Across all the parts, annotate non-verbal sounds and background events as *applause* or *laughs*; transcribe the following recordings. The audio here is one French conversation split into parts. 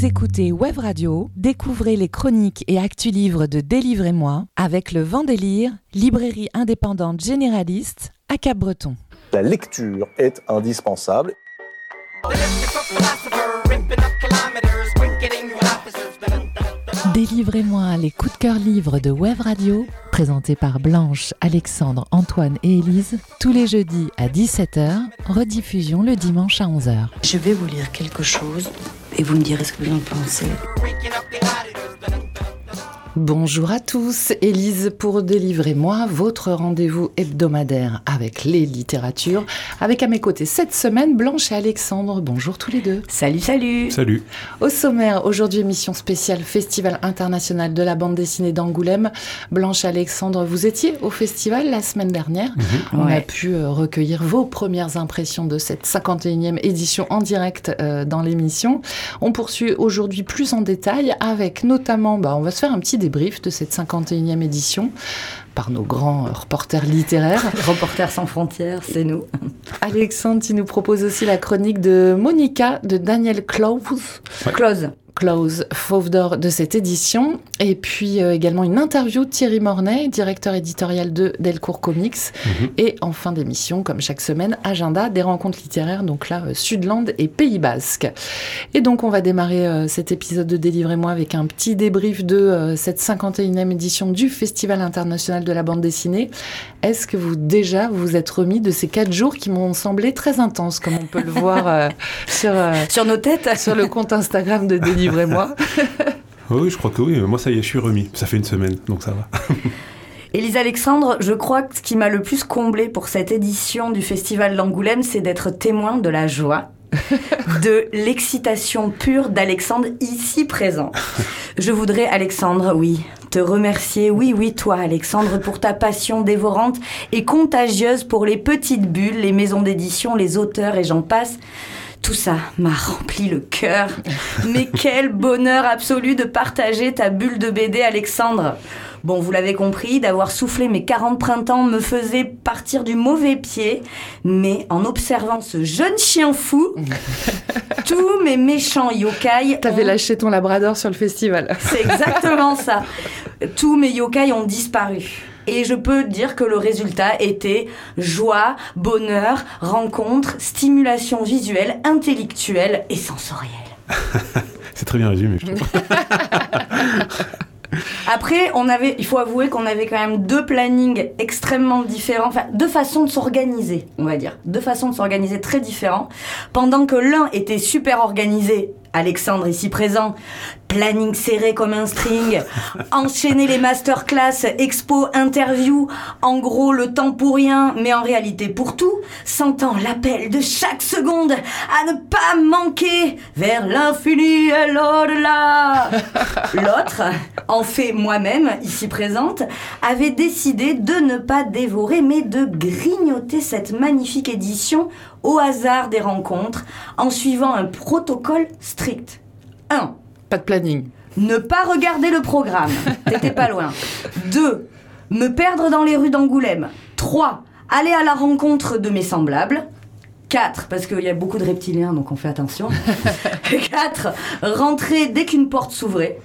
Vous écoutez Web Radio, découvrez les chroniques et actus livres de Délivrez-moi avec le Vendélire, librairie indépendante généraliste à Cap-Breton. La lecture est indispensable. Délivrez-moi les coups de cœur livres de Web Radio, présentés par Blanche, Alexandre, Antoine et Élise, tous les jeudis à 17h, rediffusion le dimanche à 11h. Je vais vous lire quelque chose et vous me direz ce que vous en pensez. Bonjour à tous, Élise pour délivrer moi votre rendez-vous hebdomadaire avec les littératures. Avec à mes côtés cette semaine Blanche et Alexandre. Bonjour tous les deux. Salut, salut. Salut. Au sommaire, aujourd'hui émission spéciale Festival international de la bande dessinée d'Angoulême. Blanche et Alexandre, vous étiez au festival la semaine dernière. On a pu euh, recueillir vos premières impressions de cette 51e édition en direct euh, dans l'émission. On poursuit aujourd'hui plus en détail avec notamment, bah, on va se faire un petit débrief de cette 51e édition par nos grands reporters littéraires. *laughs* Reporters sans frontières, c'est nous. Alexandre, tu nous proposes aussi la chronique de Monica de Daniel. Close. Close, fauve d'or de cette édition. Et puis euh, également une interview de Thierry Mornay, directeur éditorial de Delcourt Comics. Mhm. Et en fin d'émission, comme chaque semaine, agenda des rencontres littéraires, donc là, euh, Sudland et Pays Basque. Et donc on va démarrer euh, cet épisode de Délivrez-moi avec un petit débrief de euh, cette 51e édition du Festival international de la bande dessinée. Est-ce que vous déjà vous êtes remis de ces quatre jours qui m'ont semblé très intenses, comme on peut le voir euh, *laughs* sur... euh, Sur nos têtes sur le compte Instagram de Délivrez-moi. *laughs* *laughs* Oui, je crois que oui. Moi, ça y est, je suis remis. Ça fait une semaine, donc ça va. *laughs* Élise Alexandre, je crois que ce qui m'a le plus comblé pour cette édition du Festival d'Angoulême, c'est d'être témoin de la joie, *laughs* de l'excitation pure d'Alexandre ici présent. Je voudrais, Alexandre, oui, te remercier, oui, oui, toi, Alexandre, pour ta passion dévorante et contagieuse pour les petites bulles, les maisons d'édition, les auteurs et j'en passe. Tout ça m'a rempli le cœur. Mais *laughs* quel bonheur absolu de partager ta bulle de BD, Alexandre. Bon, vous l'avez compris, d'avoir soufflé mes 40 printemps me faisait partir du mauvais pied, mais en observant ce jeune chien fou, *laughs* tous mes méchants yokai T'avais ont- lâché ton labrador sur le festival. c'est exactement ça. *laughs* Tous mes yokai ont disparu. Et je peux dire que le résultat était joie, bonheur, rencontre, stimulation visuelle, intellectuelle et sensorielle. *laughs* C'est très bien résumé, je trouve. *laughs* Après, on avait, il faut avouer qu'on avait quand même deux plannings extrêmement différents, enfin deux façons de s'organiser, on va dire, deux façons de s'organiser très différents. Pendant que l'un était super organisé, Alexandre ici présent, planning serré comme un string, *laughs* enchaîner les masterclass, expo, interview, en gros le temps pour rien, mais en réalité pour tout, sentant l'appel de chaque seconde à ne pas manquer. Vers l'infini et l'au-delà. *laughs* L'autre, en fait moi-même, ici présente, avait décidé de ne pas dévorer mais de grignoter cette magnifique édition au hasard des rencontres en suivant un protocole strict. 1. Pas de planning. Ne pas regarder le programme. *laughs* T'étais pas loin. 2. Me perdre dans les rues d'Angoulême. 3. Aller à la rencontre de mes semblables. 4. Parce qu'il y a beaucoup de reptiliens, donc on fait attention. *laughs* 4. Rentrer dès qu'une porte s'ouvrait.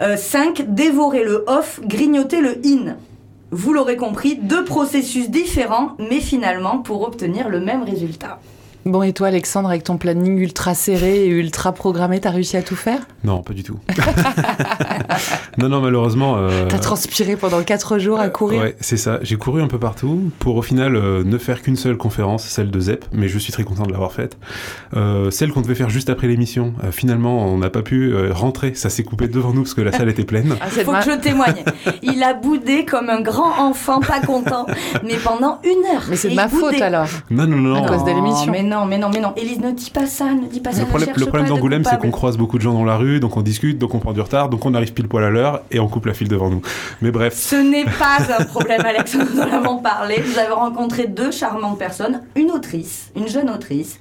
5. Dévorer le off, grignoter le in. Vous l'aurez compris, deux processus différents, mais finalement pour obtenir le même résultat. Bon, et toi, Alexandre, avec ton planning ultra serré et ultra programmé, t'as réussi à tout faire? Non, pas du tout. *laughs* non, non, malheureusement. euh, T'as transpiré pendant 4 jours à courir? Ouais, c'est ça. J'ai couru un peu partout pour au final euh, ne faire qu'une seule conférence, celle de ZEP, mais je suis très content de l'avoir faite. Euh, celle qu'on devait faire juste après l'émission, euh, finalement, on n'a pas pu euh, rentrer. Ça s'est coupé devant nous parce que la salle était pleine. Ah, c'est Faut que je témoigne. Il a boudé comme un grand enfant pas content, mais pendant une heure. Mais c'est de ma faute alors. Non, non, non. À cause de l'émission. Mais non, mais non, mais non. Élise, ne dis pas ça, ne dis pas ça. Le problème, le problème d'Angoulême, c'est qu'on croise beaucoup de gens dans la rue, donc on discute, donc on prend du retard, donc on arrive pile poil à l'heure et on coupe la file devant nous. Mais bref, Ce n'est pas un problème, Alexandre, nous en avons parlé. Nous avons rencontré deux charmantes personnes, une autrice, une jeune autrice,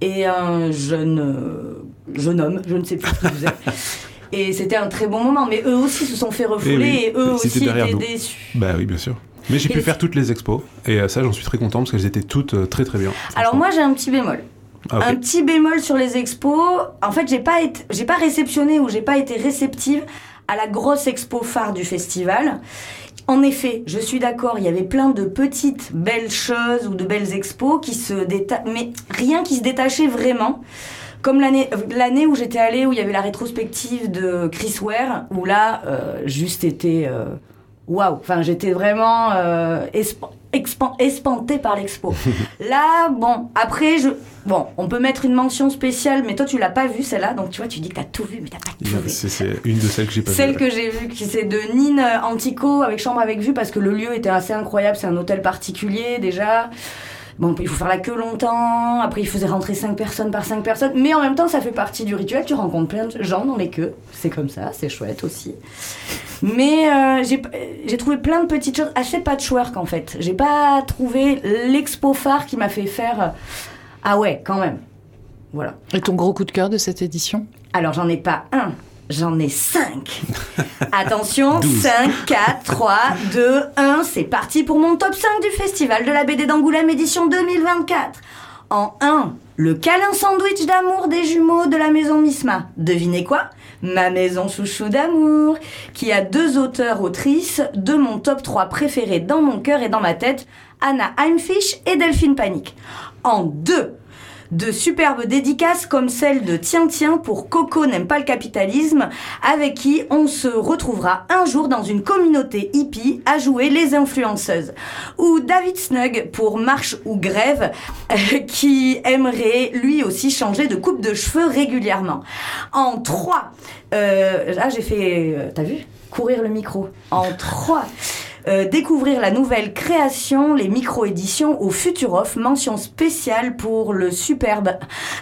et un jeune, euh, jeune homme, je ne sais plus qui vous êtes. Et c'était un très bon moment, mais eux aussi se sont fait refouler, Eh oui, et eux aussi étaient déçus. bah oui, bien sûr. Mais j'ai pu faire toutes les expos et euh, ça, j'en suis très content parce qu'elles étaient toutes euh, très très bien. Alors moi j'ai un petit bémol. Ah. Un petit bémol sur les expos. En fait, j'ai pas été, j'ai pas réceptionné ou j'ai pas été réceptive à la grosse expo phare du festival. En effet, je suis d'accord, il y avait plein de petites belles choses ou de belles expos qui se déta... mais rien qui se détachait vraiment. Comme l'année où j'étais allée, où il y avait la rétrospective de Chris Ware, où là, euh, juste été euh, waouh. Enfin, j'étais vraiment euh, esp- espantée par l'expo. *laughs* là, bon, après, je bon, on peut mettre une mention spéciale, mais toi, tu l'as pas vue celle-là, donc tu vois, tu dis que t'as tout vu, mais t'as pas tout vu. C'est une de celles que j'ai pas Celle vues. que j'ai vue, qui c'est de Nine Antico avec chambre avec vue parce que le lieu était assez incroyable. C'est un hôtel particulier déjà. Bon, il faut faire la queue longtemps. Après, il faisait rentrer 5 personnes par 5 personnes. Mais en même temps, ça fait partie du rituel. Tu rencontres plein de gens dans les queues. C'est comme ça, c'est chouette aussi. Mais euh, j'ai trouvé plein de petites choses assez patchwork en fait. J'ai pas trouvé l'expo phare qui m'a fait faire. euh, Ah ouais, quand même. Voilà. Et ton gros coup de cœur de cette édition? Alors j'en ai pas un, j'en ai cinq. *laughs* Attention, Douze. 5, 4, 3, 2, 1, c'est parti pour mon top 5 du festival de la BD d'Angoulême édition 2024. En 1, le câlin sandwich d'amour des jumeaux de la maison Misma. Devinez quoi? Ma maison chouchou d'amour, qui a deux auteurs-autrices de mon top 3 préférés dans mon cœur et dans ma tête, Anna Heimfisch et Delphine Panique. En 2, de superbes dédicaces comme celle de Tiens Tiens pour Coco n'aime pas le capitalisme, avec qui on se retrouvera un jour dans une communauté hippie à jouer les influenceuses. Ou David Snug pour Marche ou Grève, euh, qui aimerait lui aussi changer de coupe de cheveux régulièrement. En 3, euh, là j'ai fait, euh, t'as vu? Courir le micro. En 3, euh, découvrir la nouvelle création, les micro-éditions au Futuroff, mention spéciale pour le superbe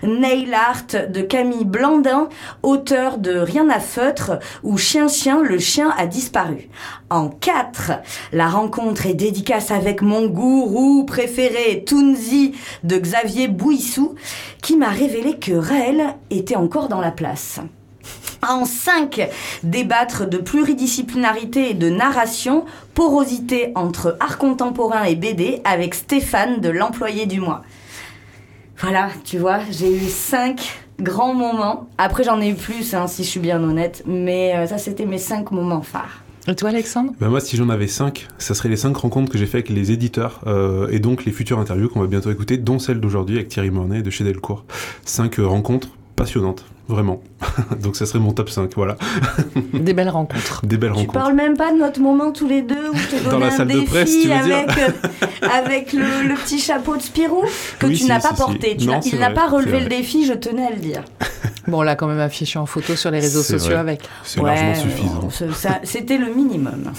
nail art de Camille Blandin, auteur de Rien à feutre ou Chien Chien, le chien a disparu. En 4, la rencontre et dédicace avec mon gourou préféré, Tounzi de Xavier Bouissou, qui m'a révélé que Raël était encore dans la place. En 5, débattre de pluridisciplinarité et de narration, porosité entre art contemporain et BD avec Stéphane de l'employé du mois. Voilà, tu vois, j'ai eu 5 grands moments. Après, j'en ai eu plus, hein, si je suis bien honnête, mais euh, ça, c'était mes 5 moments phares. Et toi, Alexandre? Ben moi, si j'en avais 5, ça serait les 5 rencontres que j'ai fait avec les éditeurs euh, et donc les futures interviews qu'on va bientôt écouter, dont celle d'aujourd'hui avec Thierry Mornay de chez Delcourt. 5 rencontres passionnantes, vraiment. *laughs* donc ça serait mon top 5, voilà. *laughs* Des belles rencontres. Des belles Tu rencontres. parles même pas de notre moment tous les deux où je te *laughs* Dans la un salle de défi presse, tu veux dire avec, euh, avec le, le petit chapeau de Spirou que Oui, tu si, n'as pas si, porté. Tu Non, il n'a pas relevé le défi, je tenais à le dire. Bon, on l'a quand même affiché en photo sur les réseaux sociaux vrai. avec. C'est largement suffisant. C'était le minimum.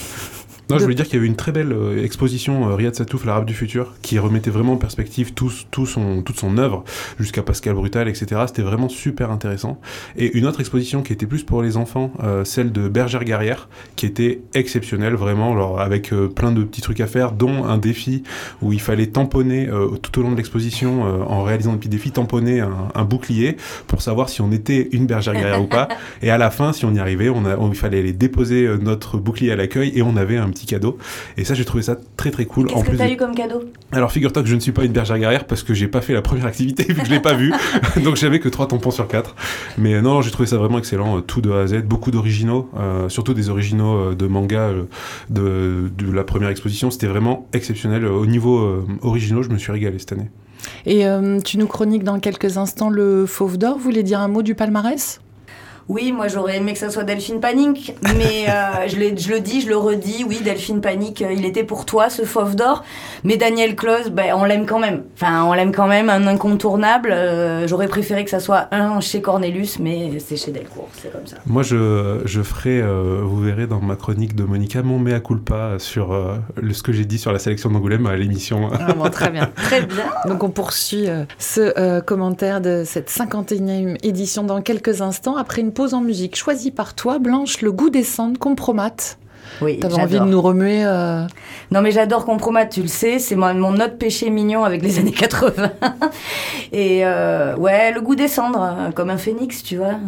Non, De- je voulais dire qu'il y avait une très belle euh, exposition euh, Riyad Satouf, l'arabe du futur, qui remettait vraiment en perspective tout, tout son, toute son œuvre, jusqu'à Pascal Brutal, etc. C'était vraiment super intéressant. Et une autre exposition qui était plus pour les enfants, euh, celle de Bergère Garrière, qui était exceptionnelle, vraiment, alors, avec euh, plein de petits trucs à faire, dont un défi où il fallait tamponner euh, tout au long de l'exposition, en réalisant des petits défis, tamponner un, un bouclier pour savoir si on était une Bergère Garrière ou pas. *laughs* Et à la fin, si on y arrivait, on a, on- il fallait aller déposer notre bouclier à l'accueil et on avait un petit cadeau. Et ça, j'ai trouvé ça très très cool. Qu'est-ce que plus t'as de- eu comme cadeau? Alors figure-toi que je ne suis pas une bergère guerrière parce que j'ai pas fait la première activité vu que je l'ai pas vu. *laughs* *laughs* Donc j'avais que trois tampons sur quatre. Mais euh, non, non, j'ai trouvé ça vraiment excellent, euh, tout de A à Z, beaucoup d'originaux, euh, surtout des originaux de manga de, de la première exposition. C'était vraiment exceptionnel. Au niveau euh, originaux, je me suis régalé cette année. Et euh, tu nous chroniques dans quelques instants le Fauve d'Or. Vous voulez dire un mot du palmarès? Oui, moi j'aurais aimé que ça soit Delphine Panique, mais euh, *laughs* je, le dis, je le redis, oui, Delphine Panique, euh, il était pour toi, ce fauve d'or. Mais Daniel Close, ben, on l'aime quand même. Enfin, on l'aime quand même, un incontournable. Euh, j'aurais préféré que ça soit un chez Cornelius, mais c'est chez Delcourt, c'est comme ça. Moi, je, je ferai, euh, vous verrez dans ma chronique de Monica, mon mea culpa sur euh, le, ce que j'ai dit sur la sélection d'Angoulême à l'émission. Ah bon, très bien. *laughs* Très bien. Donc on poursuit euh, ce euh, commentaire de cette 51e édition dans quelques instants après une pause en musique choisie par toi, Blanche, le goût des cendres, compromat. Oui, T'avais envie de nous remuer euh, Non, mais j'adore Compromat, tu le sais, c'est mon, mon autre péché mignon avec les *laughs* années 80. Et euh, ouais, le goût des cendres, euh, comme un phénix, tu vois.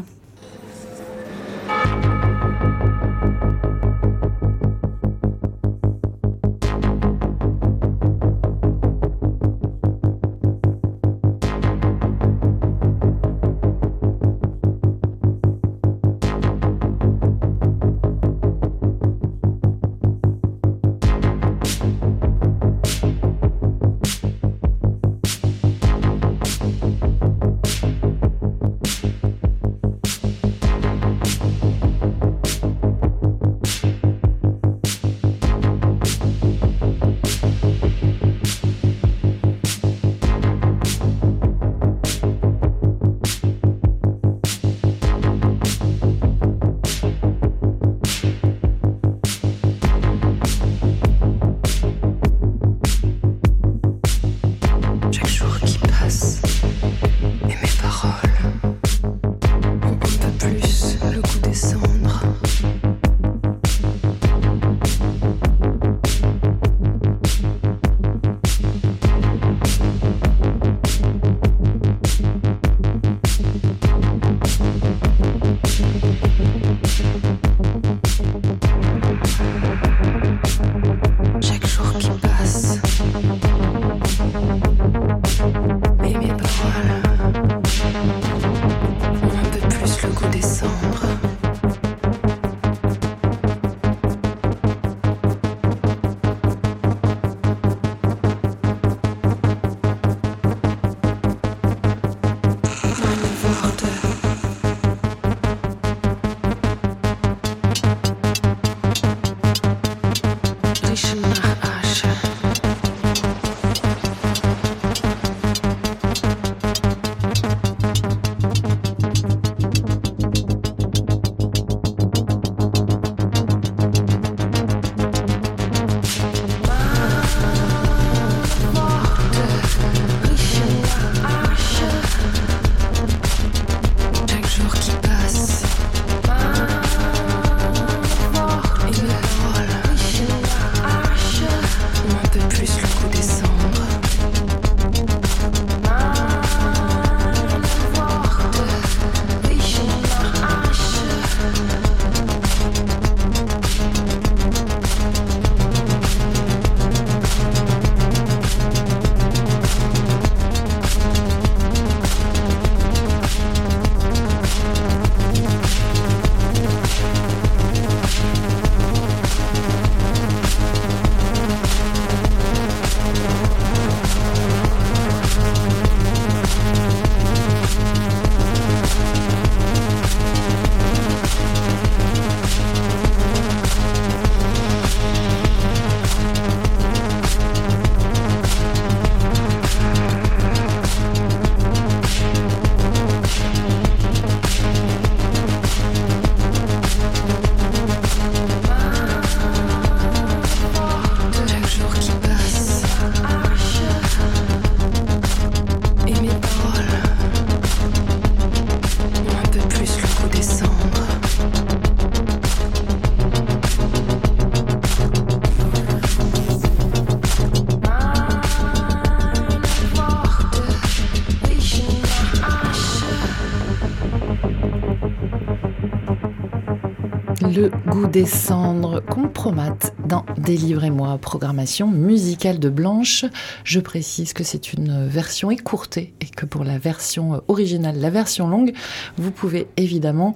Le goût des cendres, compromat dans Délivrez-moi, programmation musicale de Blanche. Je précise que c'est une version écourtée et que pour la version originale, la version longue, vous pouvez évidemment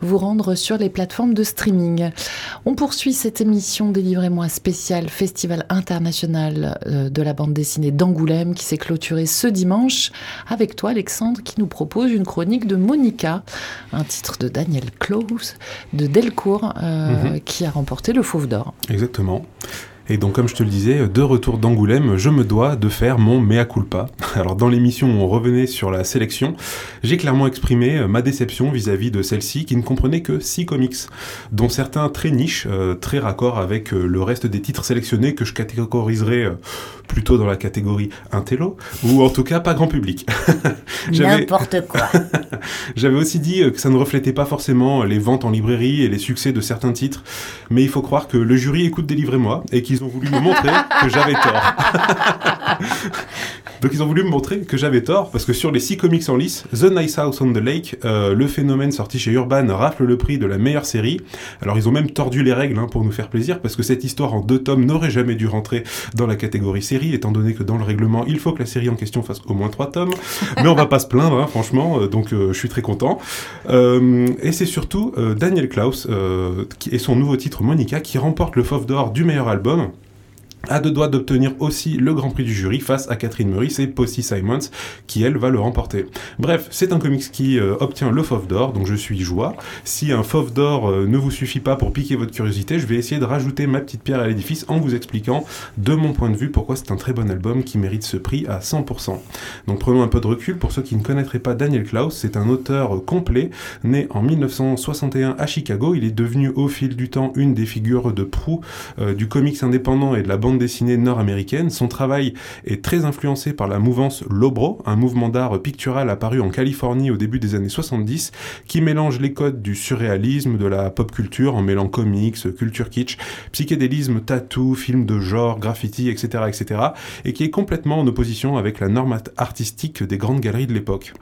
vous rendre sur les plateformes de streaming. On poursuit cette émission Délivrez-moi spéciale Festival international euh, de la bande dessinée d'Angoulême qui s'est clôturé ce dimanche avec toi Alexandre qui nous propose une chronique de Monica, un titre de Daniel Klaus de Delcourt euh, Mhm. qui a remporté le Fauve d'Or. Exactement. Exactement. Et donc, comme je te le disais, de retour d'Angoulême, je me dois de faire mon mea culpa. *laughs* Alors, dans l'émission où on revenait sur la sélection, j'ai clairement exprimé euh, ma déception vis-à-vis de celle-ci qui ne comprenait que 6 comics, dont certains très niches, euh, très raccord avec euh, le reste des titres sélectionnés que je catégoriserais plutôt dans la catégorie intello, ou en tout cas pas grand public. *laughs* N'importe quoi. *laughs* J'avais aussi dit que ça ne reflétait pas forcément les ventes en librairie et les succès de certains titres, mais il faut croire que le jury écoute Délivrez-moi et qu'ils ont voulu me montrer que j'avais tort. *laughs* Donc ils ont voulu me montrer que j'avais tort, parce que sur les six comics en lice, The Nice House on the Lake, euh, le phénomène sorti chez Urban rafle le prix de la meilleure série. Alors ils ont même tordu les règles hein, pour nous faire plaisir, parce que cette histoire en deux tomes n'aurait jamais dû rentrer dans la catégorie série, étant donné que dans le règlement, il faut que la série en question fasse au moins trois tomes. Mais on va pas se plaindre, hein, franchement, euh, donc euh, je suis très content. Et c'est surtout Daniel Klaus et son nouveau titre Monica qui remporte le Fauve d'Or du meilleur album à deux doigts d'obtenir aussi le Grand Prix du jury face à Catherine Meurice et Posty Simons, qui elle va le remporter. Bref, c'est un comics qui euh, obtient le Fauve d'Or, donc je suis joie. Si un Fauve d'Or euh, ne vous suffit pas pour piquer votre curiosité, je vais essayer de rajouter ma petite pierre à l'édifice en vous expliquant, de mon point de vue, pourquoi c'est un très bon album qui mérite ce prix à 100%. Donc prenons un peu de recul, pour ceux qui ne connaîtraient pas Daniel Klaus, c'est un auteur euh, complet, né en 1961 à Chicago, il est devenu au fil du temps une des figures de proue du comics indépendant et de la bande dessinée nord-américaine. Son travail est très influencé par la mouvance Lobro, un mouvement d'art pictural apparu en Californie au début des années 70, qui mélange les codes du surréalisme, de la pop culture, en mêlant comics, culture kitsch, psychédélisme, tattoo, films de genre, graffiti, etc., etc., et qui est complètement en opposition avec la norme artistique des grandes galeries de l'époque.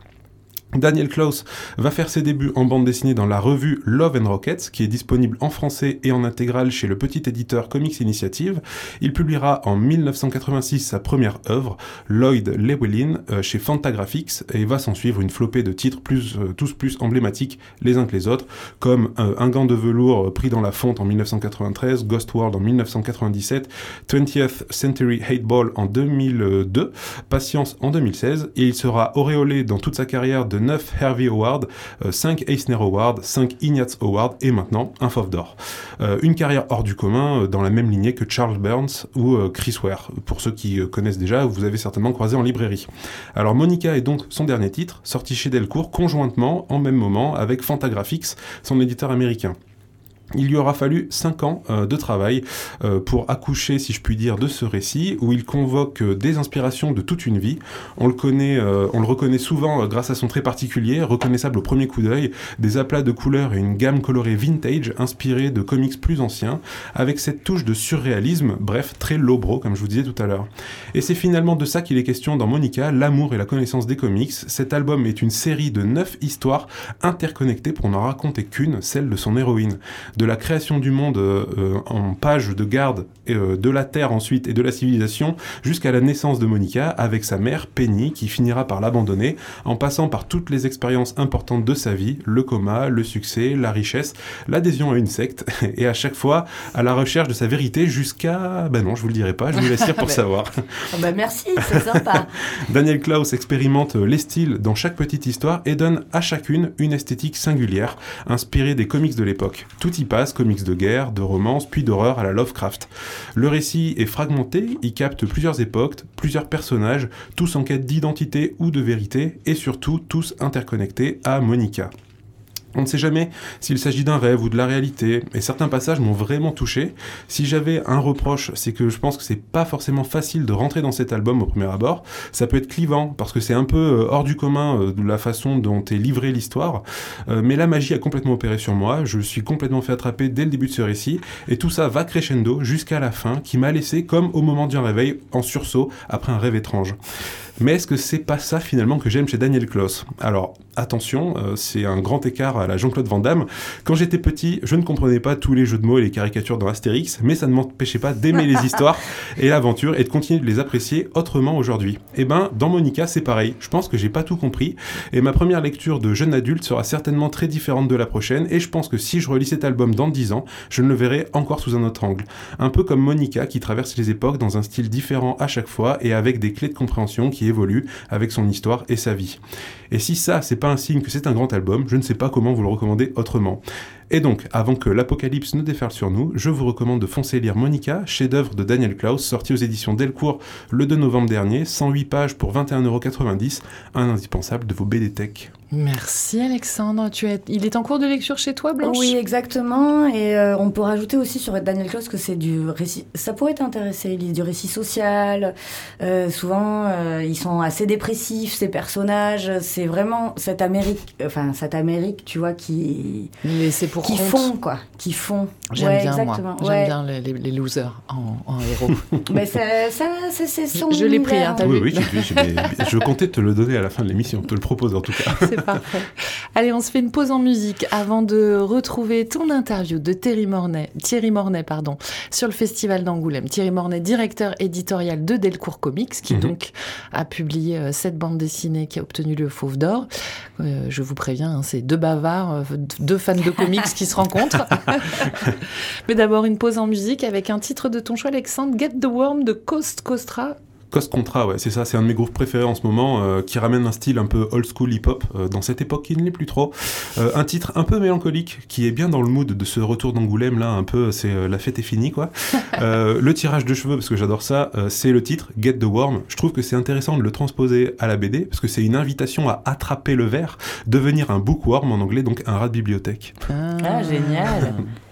Daniel Klaus va faire ses débuts en bande dessinée dans la revue Love and Rockets, qui est disponible en français et en intégrale chez le petit éditeur Comics Initiative. Il publiera en 1986 sa première œuvre, Lloyd Llewellyn, euh, chez Fantagraphics, et va s'en suivre une flopée de titres plus, euh, tous plus emblématiques les uns que les autres, comme euh, Un gant de velours pris dans la fonte en 1993, Ghost World en 1997, 20th Century Hate Ball en 2002, Patience en 2016, et il sera auréolé dans toute sa carrière de 9 Harvey Awards, 5 Eisner Awards, 5 Ignatz Awards et maintenant un Fauve d'Or. Euh, une carrière hors du commun, euh, dans la même lignée que Charles Burns ou euh, Chris Ware. Pour ceux qui euh, connaissent déjà, vous avez certainement croisé en librairie. Alors Monica est donc son dernier titre, sorti chez Delcourt conjointement, en même moment, avec Fantagraphics, son éditeur américain. Il lui aura fallu 5 ans euh, de travail euh, pour accoucher, si je puis dire, de ce récit, où il convoque euh, des inspirations de toute une vie. On le connaît, on le reconnaît souvent grâce à son trait particulier, reconnaissable au premier coup d'œil, des aplats de couleurs et une gamme colorée vintage inspirée de comics plus anciens, avec cette touche de surréalisme, bref, très lowbrow, comme je vous disais tout à l'heure. Et c'est finalement de ça qu'il est question dans Monica, l'amour et la connaissance des comics. Cet album est une série de 9 histoires interconnectées pour n'en raconter qu'une, celle de son héroïne de la création du monde euh, en page de garde euh, de la Terre ensuite et de la civilisation jusqu'à la naissance de Monica avec sa mère Penny qui finira par l'abandonner en passant par toutes les expériences importantes de sa vie, le coma, le succès, la richesse, l'adhésion à une secte *laughs* et à chaque fois à la recherche de sa vérité jusqu'à... Ben non, je vous le dirai pas, je vous laisse pour *laughs* Ben. savoir. Ah bah merci, c'est sympa. *laughs* Daniel Klaus expérimente les styles dans chaque petite histoire et donne à chacune une esthétique singulière, inspirée des comics de l'époque. Tout y comics de guerre, de romance, puis d'horreur à la Lovecraft. Le récit est fragmenté, il capte plusieurs époques, plusieurs personnages, tous en quête d'identité ou de vérité, et surtout tous interconnectés à Monica. On ne sait jamais s'il s'agit d'un rêve ou de la réalité, et certains passages m'ont vraiment touché. Si j'avais un reproche, c'est que je pense que c'est pas forcément facile de rentrer dans cet album au premier abord. Ça peut être clivant, parce que c'est un peu euh, hors du commun euh, de la façon dont est livrée l'histoire, Euh, mais la magie a complètement opéré sur moi, je suis complètement fait attraper dès le début de ce récit, et tout ça va crescendo jusqu'à la fin, qui m'a laissé comme au moment d'un réveil, en sursaut, après un rêve étrange. Mais est-ce que c'est pas ça finalement que j'aime chez Daniel Kloss? Alors attention, euh, c'est un grand écart à la Jean-Claude Van Damme. Quand j'étais petit, je ne comprenais pas tous les jeux de mots et les caricatures dans Astérix, mais ça ne m'empêchait pas d'aimer les *laughs* histoires et l'aventure et de continuer de les apprécier autrement aujourd'hui. Et eh ben, dans Monica, c'est pareil. Je pense que j'ai pas tout compris et ma première lecture de jeune adulte sera certainement très différente de la prochaine et je pense que si je relis cet album dans 10 ans, je ne le verrai encore sous un autre angle. Un peu comme Monica qui traverse les époques dans un style différent à chaque fois et avec des clés de compréhension qui évoluent avec son histoire et sa vie. Et si ça, c'est pas un signe que c'est un grand album, je ne sais pas comment vous le recommander autrement. Et donc, avant que l'apocalypse ne déferle sur nous, je vous recommande de foncer lire Monica, chef-d'œuvre de Daniel Klaus, sorti aux éditions Delcourt le 2 novembre dernier, 108 pages pour 21,90€, un indispensable de vos BD Tech. Merci Alexandre. Tu es... Il est en cours de lecture chez toi, Blanche? Oui, exactement. Et euh, on peut rajouter aussi sur Daniel Klaus que c'est du récit. Ça pourrait t'intéresser. Il lit du récit social. Euh, souvent, euh, ils sont assez dépressifs, ces personnages. C'est vraiment cette Amérique, enfin cette Amérique, tu vois, qui. c'est pour qui font quoi, qui font. J'aime bien moi. J'aime bien les, les, losers en, héros. *laughs* mais ça, ça c'est son. Je l'ai pris, hein, t'as oui, vu Oui, oui, je comptais te le donner à la fin de l'émission. Te le propose en tout cas. *laughs* parfait. Allez, on se fait une pause en musique avant de retrouver ton interview de Thierry Mornay, Thierry Mornay pardon, sur le Festival d'Angoulême. Thierry Mornay, directeur éditorial de Delcourt Comics, qui mhm. donc a publié euh, cette bande dessinée qui a obtenu le Fauve d'Or. Euh, je vous préviens, hein, c'est deux bavards, euh, deux fans de comics qui se rencontrent. *laughs* Mais d'abord, une pause en musique avec un titre de ton choix, Alexandre, Get the Worm de Coast Costra. Cost Contra, ouais, c'est ça, c'est un de mes groupes préférés en ce moment, euh, qui ramène un style un peu old school hip-hop euh, dans cette époque qui ne l'est plus trop. Euh, un titre un peu mélancolique, qui est bien dans le mood de ce retour d'Angoulême, là, un peu, c'est la fête est finie, quoi. *laughs* le tirage de cheveux, parce que j'adore ça, c'est le titre Get the Worm. Je trouve que c'est intéressant de le transposer à la BD, parce que c'est une invitation à attraper le verre, devenir un bookworm en anglais, donc un rat de bibliothèque. ah génial *laughs*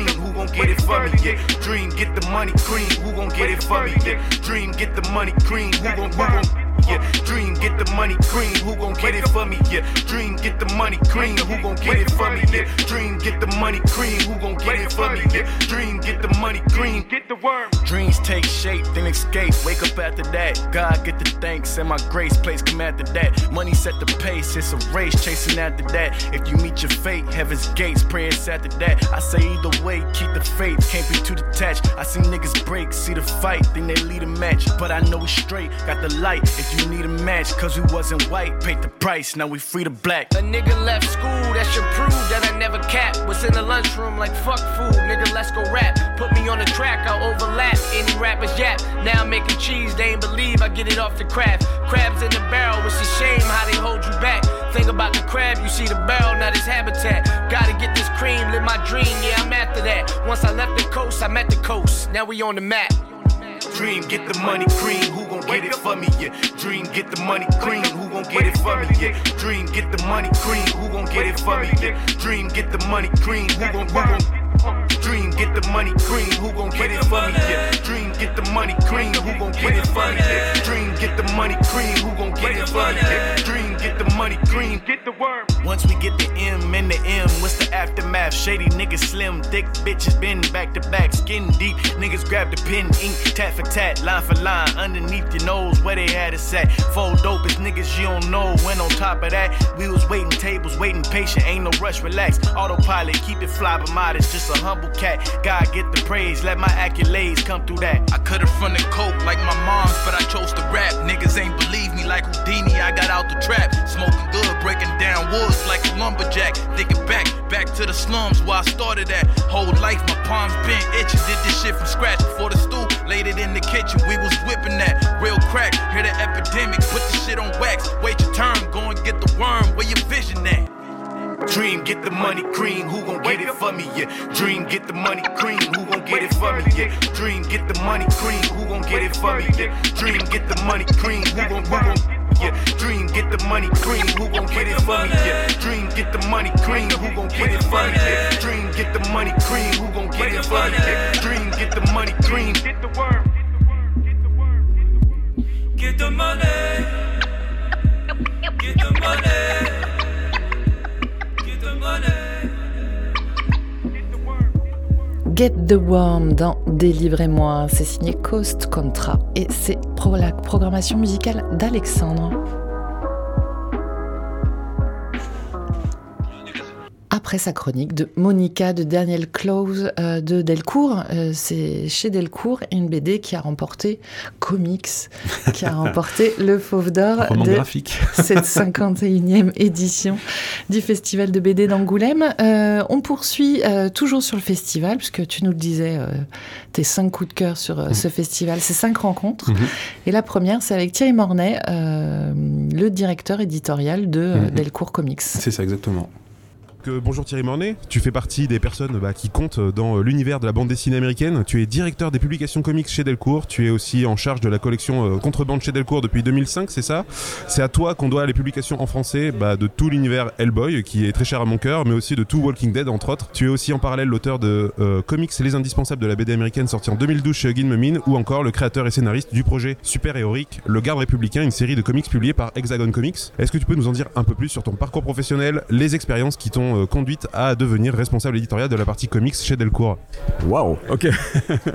Dream, who gon' get it for me? Yeah. Dream, get the money. Cream, who gon' get it for me? Yeah. Dream, get the money. Cream, who gon' who gon' yeah. Dream, get the money cream. Who gon' get it for me? Yeah. Dream, get the money cream. Who gon' get it for me? Yeah. Dream, get the money cream. Who gon' get it for me? Yeah. Dream, get the money cream. Get the worm. Dreams take shape, then escape. Wake up after that. God get the thanks and my grace place come after that. Money set the pace. It's a race chasing after that. If you meet your fate, heaven's gates praying after that. I say either way, keep the faith. Can't be too detached. I see niggas break, see the fight, then they lead a match. But I know we straight, got the light. If you need a match, cause we wasn't white, paid the price, now we free to black. A nigga left school, that should prove that I never cap. Was in the lunchroom like fuck food, nigga, let's go rap. Put me on the track, I'll overlap any rapper's yap. Now I'm making cheese, they ain't believe I get it off the craft. Crabs in the barrel, it's a shame how they hold you back. Think about the crab, you see the barrel, not his habitat. Gotta get this cream, live my dream, yeah, I'm after that. Once I left the coast, I met the coast, now we on the map. Dream, get the money cream, who gon' get it for me? Yeah. Dream, get the money cream, who gon' get it for me? Yeah. Dream, get the money cream, who gon' get it for me? Yeah. Dream, get the money cream, who gon' who gon' Dream, get the money cream, who gon' get it for me? Yeah. Dream, get the money cream, who gon' get it for me? Yeah. Dream, get the money cream, who gon' get it for me? Yeah. Dream, get the money cream, get the worm. Once we get the M and the M, what's the aftermath? Shady niggas slim, thick bitches bend back to back, skin deep. Niggas grab the pen, ink, tat for tat, line for line, underneath your nose where they had it set. Four dopest niggas you don't know. When on top of that, we was waiting tables, waiting patient, ain't no rush, relax. Autopilot, keep it fly, but modest, just a humble cat. God get the praise, let my accolades come through that. I could've fronted coke like my mom's, but I chose to rap. Niggas ain't believe me like Houdini, I got out the trap. Smoking good, breaking down woods like a lumberjack. Thinking back, back to the slums where I started at. Whole life, my palms been itching. Did this shit from scratch before the stool. Laid it in the kitchen, we was whipping that. Real crack, hear the epidemic, put the shit on wax. Wait your turn, go and get the worm, where your vision at? Dream, get the money cream, who gon' get it for me? Yeah. Dream, get the money cream, who gon' get it for me? Yeah. Dream, get the money cream, who gon' get it for me? Yeah. Dream, get the money cream, who gon' who gon' Yeah, dream, get the money cream. Who gon' get it for me? Yeah, dream, get the money cream. Who gon' get it for me? Yeah, dream, get the money cream. Who gon' get it for me? Yeah, dream, get the money cream. Get the word. Get the money. Get the money. Get the Worm dans Délivrez-moi. C'est signé Coast Contra et c'est la programmation musicale d'Alexandre. Après sa chronique de Monica de Daniel Close euh, de Delcourt, euh, c'est chez Delcourt une BD qui a remporté Comics, qui a remporté *laughs* le Fauve d'Or de graphique. *laughs* cette 51e édition du Festival de BD d'Angoulême. Euh, on poursuit toujours sur le festival, puisque tu nous le disais, tes cinq coups de cœur sur ce festival, ces cinq rencontres. Mhm. Et la première, c'est avec Thierry Mornay, le directeur éditorial de Mhm. Delcourt Comics. C'est ça, exactement. Que- bonjour Thierry Mornay, tu fais partie des personnes bah, qui comptent dans euh, l'univers de la bande dessinée américaine. Tu es directeur des publications comics chez Delcourt. Tu es aussi en charge de la collection euh, Contrebande chez Delcourt depuis 2005, c'est ça? C'est à toi qu'on doit les publications en français bah, de tout l'univers Hellboy, qui est très cher à mon cœur, mais aussi de tout Walking Dead, entre autres. Tu es aussi en parallèle l'auteur de euh, Comics Les Indispensables de la BD américaine, sorti en 2012 chez Huggin Mumin, ou encore le créateur et scénariste du projet Super Héroïque, Le Garde Républicain, une série de comics publiés par Hexagon Comics. Est-ce que tu peux nous en dire un peu plus sur ton parcours professionnel, les expériences qui t'ont euh, conduite à devenir responsable éditorial de la partie comics chez Delcourt Waouh, ok.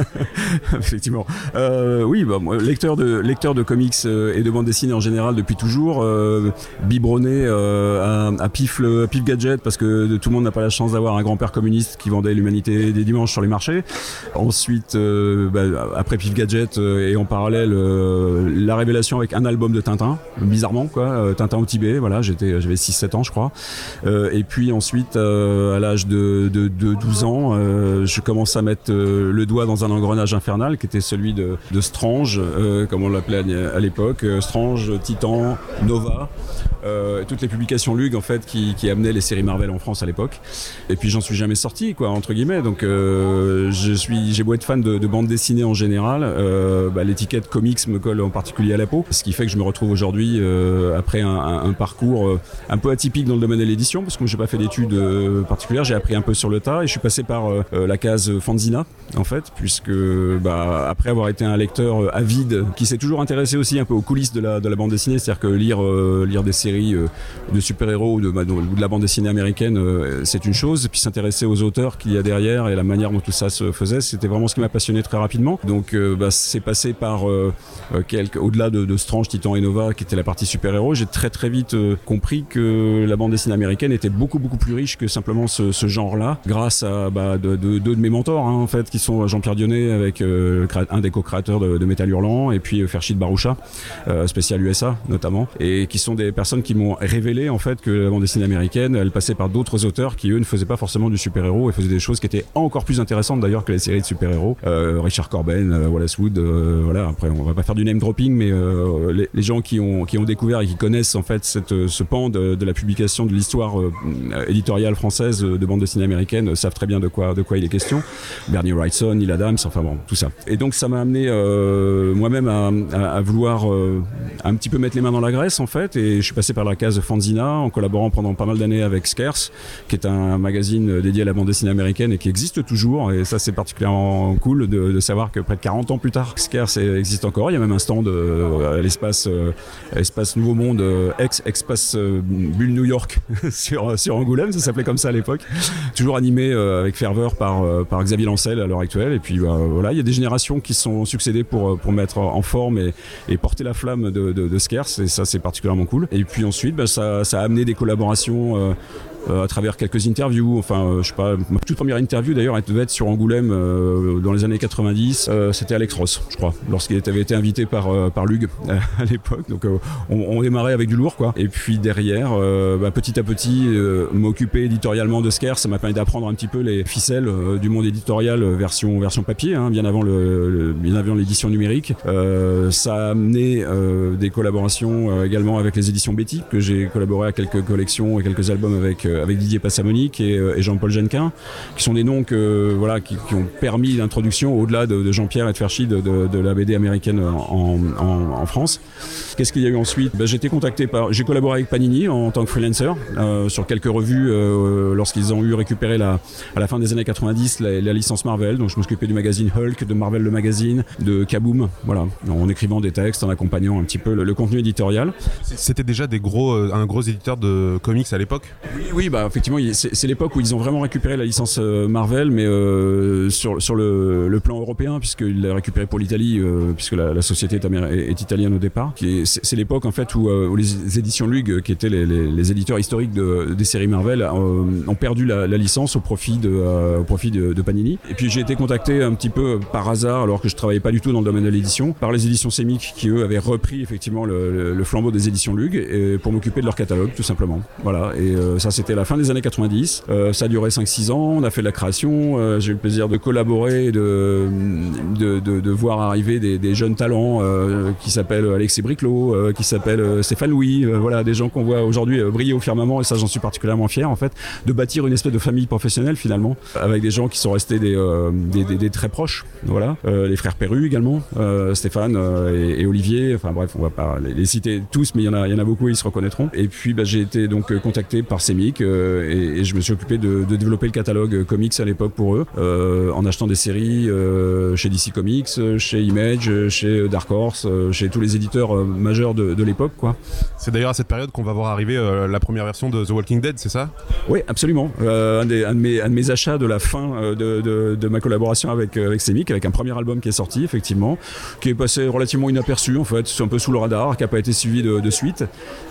*laughs* Effectivement. Euh, oui, bah, lecteur de comics euh, et de bande dessinée en général depuis toujours, euh, biberonné à, pif gadget parce que tout le monde n'a pas la chance d'avoir un grand-père communiste qui vendait l'humanité des dimanches sur les marchés. Ensuite, bah, après pif gadget et en parallèle la révélation avec un album de Tintin, bizarrement quoi, Tintin au Tibet. Voilà, j'avais 6-7 ans je crois. Et puis ensuite, euh, à l'âge de, de, de 12 ans, euh, je commence à mettre euh, le doigt dans un engrenage infernal qui était celui de, de Strange, comme on l'appelait à, l'époque, Strange, Titan, Nova, euh, toutes les publications Lug en fait qui, qui amenaient les séries Marvel en France à l'époque. Et puis j'en suis jamais sorti, quoi, entre guillemets. Donc euh, je suis, j'ai beau être fan de, de bande dessinée en général, euh, bah, l'étiquette comics me colle en particulier à la peau, ce qui fait que je me retrouve aujourd'hui après un, un- un parcours un peu atypique dans le domaine de l'édition, parce que j'ai pas fait d'études euh, particulières, j'ai appris un peu sur le tas et je suis passé par euh, euh, la case Fanzina en fait, puisque bah, après avoir été un lecteur avide qui s'est toujours intéressé aussi un peu aux coulisses de la, de la bande dessinée, c'est-à-dire que lire, lire des séries de super-héros bah, ou de la bande dessinée américaine, c'est une chose, puis s'intéresser aux auteurs qu'il y a derrière et la manière dont tout ça se faisait, c'était vraiment ce qui m'a passionné très rapidement. Donc bah, c'est passé par quelques, au-delà de, de Strange, Titan et Nova, qui était la partie super-héros, j'ai très très vite compris que la bande dessinée américaine était beaucoup beaucoup plus riche que simplement ce, genre-là, grâce à bah, de- de- deux de mes mentors, hein, en fait, qui sont Jean-Pierre Dionnet, avec euh, un des co-créateurs de, de Metal Hurlant, et puis euh, Ferchid Baroucha, euh, spécial USA notamment, et qui sont des personnes qui m'ont révélé en fait que la bande dessinée américaine, elle passait par d'autres auteurs qui eux ne faisaient pas forcément du super-héros et faisaient des choses qui étaient encore plus intéressantes d'ailleurs que les séries de super-héros. Richard Corben, Wallace Wood, voilà. Après, on va pas faire du name dropping, mais les, gens qui ont découvert et qui connaissent en fait ce pan de, de la publication de l'histoire euh, éditoriale française euh, de bande dessinée américaine euh, savent très bien de quoi de quoi il est question. Bernie Wrightson, Neil Adams, enfin bon, tout ça. Et donc ça m'a amené euh, moi-même à, vouloir un petit peu mettre les mains dans la graisse en fait, et je suis passé par la case Fanzina en collaborant pendant pas mal d'années avec Scarce, qui est un magazine dédié à la bande dessinée américaine et qui existe toujours, et ça c'est particulièrement cool de, savoir que près de 40 ans plus tard, Scarce existe encore. Il y a même un stand euh, à l'espace Nouveau Monde, ex-espace Bulle New York *laughs* sur, sur Angoulême, ça s'appelait comme ça à l'époque. Toujours animé euh, avec ferveur par, euh, par Xavier Lancel à l'heure actuelle. Et puis bah, voilà, il y a des générations qui sont succédées pour, euh, mettre en forme et, porter la flamme de, de, et ça c'est particulièrement cool. Et puis ensuite, ça, ça a amené des collaborations. Euh, à travers quelques interviews. Enfin, euh, je sais pas, ma toute première interview d'ailleurs, elle devait être sur Angoulême euh, dans les années 90. Euh, C'était Alex Ross, je crois, lorsqu'il avait été invité par, par Lug *laughs* à l'époque. Donc on, on démarrait avec du lourd, quoi. Et puis derrière, bah, petit à petit, m'occuper éditorialement de Scare, ça m'a permis d'apprendre un petit peu les ficelles du monde éditorial version, version papier, hein, bien avant le, le- bien avant l'édition numérique. Euh, ça a amené euh, des collaborations également avec les éditions Betty, que j'ai collaboré à quelques collections et quelques albums avec, avec Didier Passamonique et, euh, et Jean-Paul Genquin, qui sont des noms que, voilà, qui, qui ont permis l'introduction au-delà de, de Jean-Pierre et de Ferchi de, de- de la BD américaine en, en- en France. Qu'est-ce qu'il y a eu ensuite? Ben, J'ai été contacté par. J'ai collaboré avec Panini en tant que freelancer euh, sur quelques revues euh, lorsqu'ils ont eu récupéré la, à la fin des années 90 la, la licence Marvel. Donc je m'occupais du magazine Hulk, de Marvel le magazine, de Kaboom, voilà, en écrivant des textes, en accompagnant un petit peu le, le contenu éditorial. C'était déjà des gros, euh, un gros éditeur de comics à l'époque? Oui, oui, bah effectivement, c'est l'époque où ils ont vraiment récupéré la licence euh, Marvel, mais euh, sur, sur le, le plan européen, puisqu'il l'a récupéré pour l'Italie, euh, puisque la, société est, italienne au départ. C'est l'époque en fait où, les éditions Lug, qui étaient les, éditeurs historiques de, des séries Marvel, ont perdu la, licence au profit de, au profit de, Panini. Et puis j'ai été contacté un petit peu par hasard, alors que je travaillais pas du tout dans le domaine de l'édition, par les éditions Semic, qui eux avaient repris effectivement le, flambeau des éditions Lug, pour m'occuper de leur catalogue tout simplement. Voilà, et ça c'était la fin des années 90. Euh, ça a duré 5-6 ans, on a fait de la création, euh, j'ai eu le plaisir de collaborer, de, de, voir arriver des, jeunes talents euh, qui s'appellent Alexis Briclot, qui s'appellent Stéphane Louis, voilà, des gens qu'on voit aujourd'hui briller au firmament, et ça j'en suis particulièrement fier en fait, de bâtir une espèce de famille professionnelle finalement, avec des gens qui sont restés des, des, très proches, voilà, les frères Perru également, Stéphane et, Olivier, enfin bref, on va pas les, citer tous, mais il y en a, y en a beaucoup, ils se reconnaîtront. Et puis bah, j'ai été donc contacté par Semic euh, et, et je me suis occupé de, de développer le catalogue euh, comics à l'époque pour eux, euh, en achetant des séries euh, chez DC Comics, euh, chez Image, euh, chez Dark Horse, euh, chez tous les éditeurs euh, majeurs de, de l'époque, quoi. C'est d'ailleurs à cette période qu'on va voir arriver euh, la première version de The Walking Dead, c'est ça? Oui, absolument. Euh, un, des- un de mes, un de mes achats de la fin euh, de, ma collaboration avec, euh, avec Semic, avec un premier album qui est sorti, effectivement, qui est passé relativement inaperçu, en fait, c'est un peu sous le radar, qui n'a pas été suivi de, suite.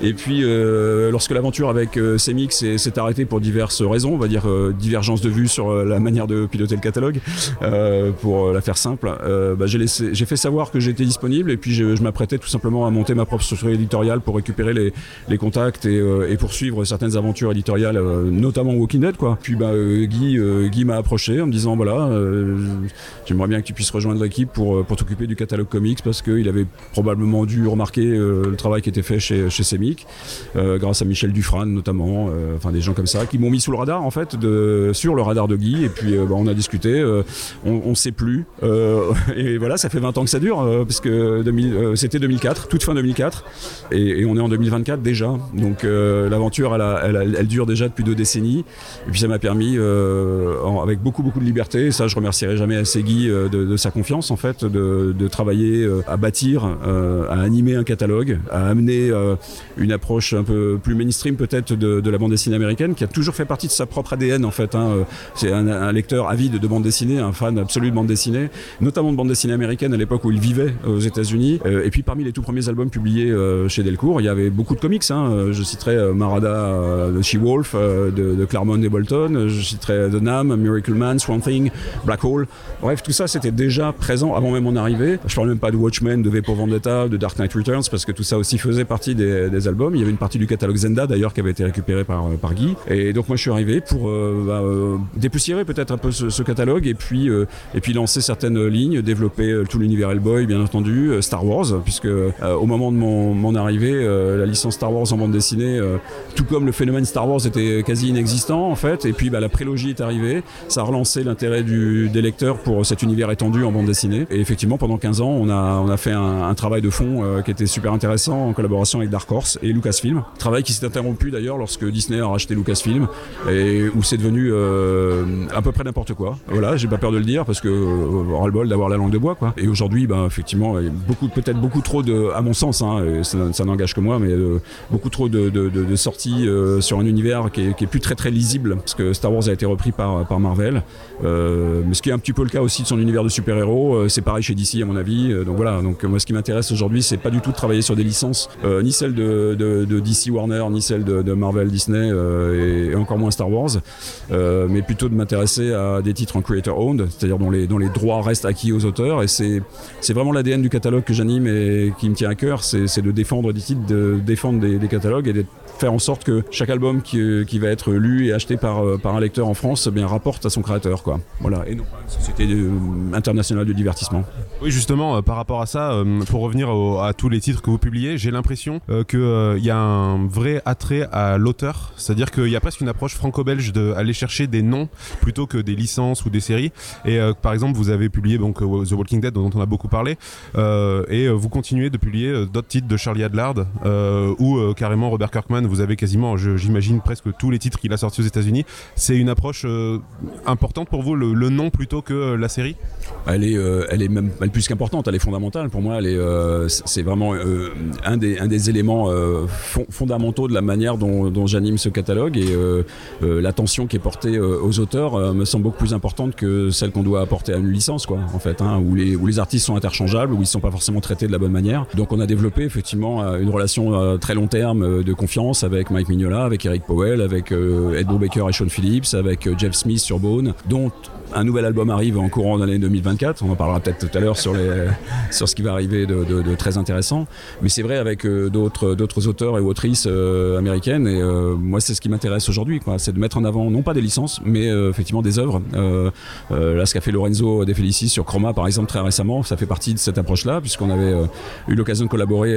Et puis, euh, lorsque l'aventure avec euh, Semic s'est arrêtée pour diverses raisons, on va dire euh, divergence de vue sur euh, la manière de piloter le catalogue, euh, pour la faire simple, bah, j'ai fait savoir que j'étais disponible et puis je, m'apprêtais tout simplement à monter ma propre structure éditoriale pour récupérer les, contacts et, poursuivre certaines aventures éditoriales, notamment Walking Dead. Quoi. Puis bah, Guy, Guy m'a approché en me disant voilà, j'aimerais bien que tu puisses rejoindre l'équipe pour, pour t'occuper du catalogue comics parce qu'il avait probablement dû remarquer le travail qui était fait chez, chez Semic, grâce à Michel Dufran notamment, des gens comme ça qui m'ont mis sous le radar en fait, sur le radar de Guy. Et puis euh, bah, on a discuté, euh, on, on sait plus. Euh, *laughs* et voilà, ça fait 20 ans que ça dure, parce que 2000, euh, c'était 2004, toute fin 2004, et, on est en 2024 déjà. Donc l'aventure, elle, dure déjà depuis deux décennies. Et puis ça m'a permis, avec beaucoup beaucoup de liberté, et ça je remercierai jamais assez Guy de, sa confiance en fait, de, travailler à bâtir, à animer un catalogue, à amener une approche un peu plus mainstream peut-être de la bande dessinée américaine, qui a toujours fait partie de sa propre ADN en fait. hein. C'est un, lecteur avide de bande dessinée, un fan absolu de bande dessinée, notamment de bande dessinée américaine à l'époque où il vivait euh, aux États-Unis. Euh, et puis parmi les tout premiers albums publiés euh, chez Delcourt, il y avait beaucoup de comics. hein. Je citerai Marada de She-Wolf, de, Claremont et Bolton. Je citerai The Nam, Miracle Man, Swamp Thing, Black Hole. Bref, tout ça c'était déjà présent avant même mon arrivée. Je parle même pas de Watchmen, de V Vendetta, de Dark Knight Returns, parce que tout ça aussi faisait partie des, des albums. Il y avait une partie du catalogue Zenda d'ailleurs qui avait été récupérée par, Et donc moi je suis arrivé pour euh, bah, euh, dépoussiérer peut-être un peu ce, catalogue et puis, euh, et puis lancer certaines lignes, développer tout l'univers Hellboy bien entendu, Star Wars, puisque au moment de mon, arrivée, la licence Star Wars en bande dessinée, tout comme le phénomène Star Wars était quasi inexistant en fait, et puis bah, la prélogie est arrivée, ça a relancé l'intérêt des lecteurs pour cet univers étendu en bande dessinée. Et effectivement, pendant 15 ans, on a, on a fait un, un travail de fond euh, qui était super intéressant en collaboration avec Dark Horse et Lucasfilm. Travail qui s'est interrompu d'ailleurs lorsque Disney a racheté Lucasfilm et où c'est devenu euh, à peu près n'importe quoi. Voilà, j'ai pas peur de le dire parce que euh, ras-le-bol d'avoir la langue de bois quoi. Et aujourd'hui, ben effectivement, beaucoup, peut-être beaucoup trop de, à mon sens, hein, ça, n'engage que moi, mais euh, beaucoup trop de, sorties sur un univers qui est, plus très très lisible parce que Star Wars a été repris par, Marvel. Mais ce qui est un petit peu le cas aussi de son univers de super-héros, c'est pareil chez DC à mon avis. Donc voilà, donc moi ce qui m'intéresse aujourd'hui, c'est pas du tout de travailler sur des licences, ni celles de, DC Warner, ni celles de, Marvel Disney, et, et encore moins Star Wars, euh, mais plutôt de m'intéresser à des titres en creator owned, c'est-à-dire dont les, droits restent acquis aux auteurs. Et c'est vraiment l'ADN du catalogue que j'anime et qui me tient à cœur, c'est c'est de défendre des titres, de défendre des, des catalogues et d'être faire en sorte que chaque album qui, euh, qui va être lu et acheté par, euh, par un lecteur en France eh bien rapporte à son créateur quoi. Voilà et non pas une société euh, internationale de divertissement. Oui, justement, par rapport à ça, pour revenir à tous les titres que vous publiez, j'ai l'impression qu'il y a un vrai attrait à l'auteur. C'est-à-dire qu'il y a presque une approche franco-belge d'aller chercher des noms plutôt que des licences ou des séries. Et par exemple, vous avez publié donc, The Walking Dead, dont on a beaucoup parlé, et vous continuez de publier d'autres titres de Charlie Adlard, ou carrément Robert Kirkman, vous avez quasiment, j'imagine, presque tous les titres qu'il a sortis aux États-Unis. C'est une approche euh, importante pour vous, le, nom plutôt que euh, la série? Elle est, euh, elle est même plus qu'importante, elle est fondamentale. Pour moi, c'est vraiment un, des, éléments fon- fondamentaux de la manière dont, j'anime ce catalogue et l'attention qui est portée aux auteurs me semble beaucoup plus importante que celle qu'on doit apporter à une licence, quoi, en fait, hein, où, les, où les artistes sont interchangeables, où ils ne sont pas forcément traités de la bonne manière. Donc, on a développé effectivement une relation à très long terme de confiance avec Mike Mignola, avec Eric Powell, avec euh, Ed Brubaker et Sean Phillips, avec euh, Jeff Smith sur Bone, dont un nouvel album arrive en courant d'année 2024. On en parlera peut-être tout à l'heure sur, *laughs* ce qui va arriver de, très intéressant. Mais c'est vrai avec euh, d'autres, auteurs et autrices euh, américaines. Et euh, moi, c'est ce qui m'intéresse aujourd'hui. C'est de mettre en avant, non pas des licences, mais effectivement des œuvres. Là, ce qu'a fait Lorenzo De Felicis sur Chroma, par exemple, très récemment, ça fait partie de cette approche-là, puisqu'on avait eu l'occasion de collaborer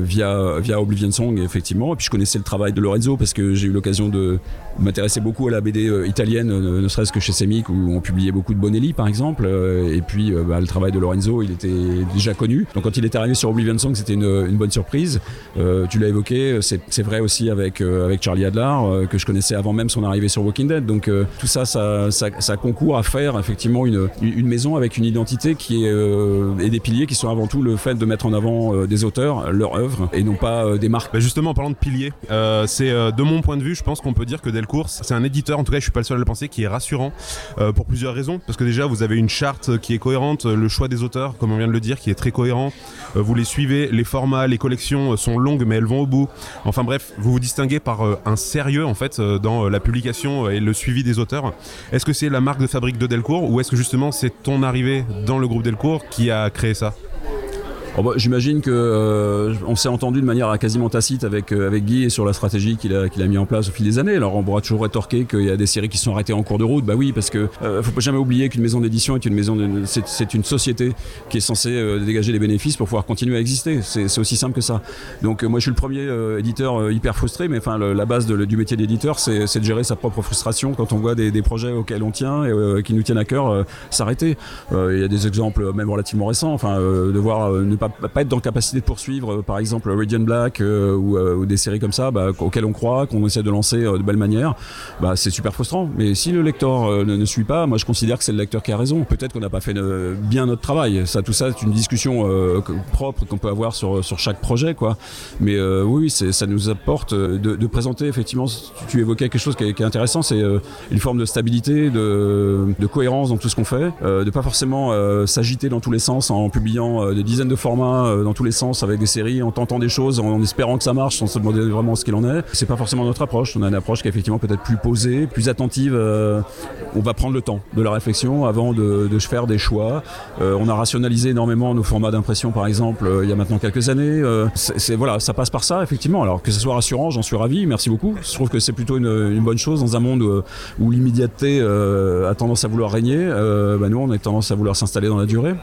via, Oblivion Song, effectivement. Et puis je connaissais le travail de Lorenzo parce que j'ai eu l'occasion de m'intéresser beaucoup à la BD italienne, ne serait-ce que chez Semic, où on beaucoup de Bonelli, par exemple. Euh, et puis euh, bah, le travail de Lorenzo, il était déjà connu. Donc quand il est arrivé sur Oblivion Song, c'était une, bonne surprise. Euh, tu l'as évoqué, c'est vrai aussi avec, Charlie Adlar, euh, que je connaissais avant même son arrivée sur Walking Dead. Donc tout ça, ça, ça, concourt à faire effectivement une, une maison avec une identité qui est, et des piliers qui sont avant tout le fait de mettre en avant des auteurs, leur œuvre, et non pas des marques. Bah justement, en parlant de piliers, c'est de mon point de vue, je pense qu'on peut dire que Delcourt, c'est un éditeur, en tout cas, je suis pas le seul à le penser, qui est rassurant pour plusieurs raisons. Parce que déjà, vous avez une charte qui est cohérente, le choix des auteurs, comme on vient de le dire, qui est très cohérent. Euh, vous les suivez, les formats, les collections euh, sont longues, mais elles vont au bout. Enfin bref, vous vous distinguez par euh, un sérieux en fait dans la publication et le suivi des auteurs. Est-ce que c'est la marque de fabrique de Delcourt ou est-ce que justement c'est ton arrivée dans le groupe Delcourt qui a créé ça? J'imagine que euh, on s'est entendu de manière quasiment tacite avec, euh, avec Guy sur la stratégie qu'il a, qu'il a mis en place au fil des années. Alors on pourra toujours rétorquer qu'il y a des séries qui sont arrêtées en cours de route. Bah oui, parce que euh, faut pas jamais oublier qu'une maison d'édition est une maison, c'est, une société qui est censée euh, dégager les bénéfices pour pouvoir continuer à exister. C'est, aussi simple que ça. Donc moi je suis le premier éditeur hyper frustré, mais enfin la base du métier d'éditeur, c'est, de gérer sa propre frustration quand on voit des, des projets auxquels on tient et qui nous tiennent à cœur s'arrêter. Il y a des exemples même relativement récents, enfin de voir ne pas, pas être dans la capacité de poursuivre, euh, par exemple Radiant Black euh, ou, euh, ou des séries comme ça, bah, auxquelles on croit, qu'on essaie de lancer de belle manière, bah, c'est super frustrant. Mais si le lecteur ne, ne suit pas, moi je considère que c'est le lecteur qui a raison. Peut-être qu'on n'a pas fait bien notre travail. Ça, tout ça, c'est une discussion propre qu'on peut avoir sur, chaque projet, quoi. Mais oui, ça nous apporte de, présenter effectivement. Tu, évoquais quelque chose qui est, intéressant, c'est une forme de stabilité, de, cohérence dans tout ce qu'on fait, de pas forcément s'agiter dans tous les sens en publiant des dizaines de euh, dans tous les sens avec des séries, en tentant des choses, en espérant que ça marche, sans se demander vraiment ce qu'il en est. C'est pas forcément notre approche. On a une approche qui est effectivement peut-être plus posée, plus attentive. euh, on va prendre le temps de la réflexion avant de, faire des choix. Euh, on a rationalisé énormément nos formats d'impression, par exemple, il y a maintenant quelques années. C'est voilà, ça passe par ça, effectivement. Alors que ce soit rassurant, j'en suis ravi. Merci beaucoup. Je trouve que c'est plutôt une, bonne chose dans un monde où, l'immédiateté a tendance à vouloir régner. Bah, nous, on a tendance à vouloir s'installer dans la durée.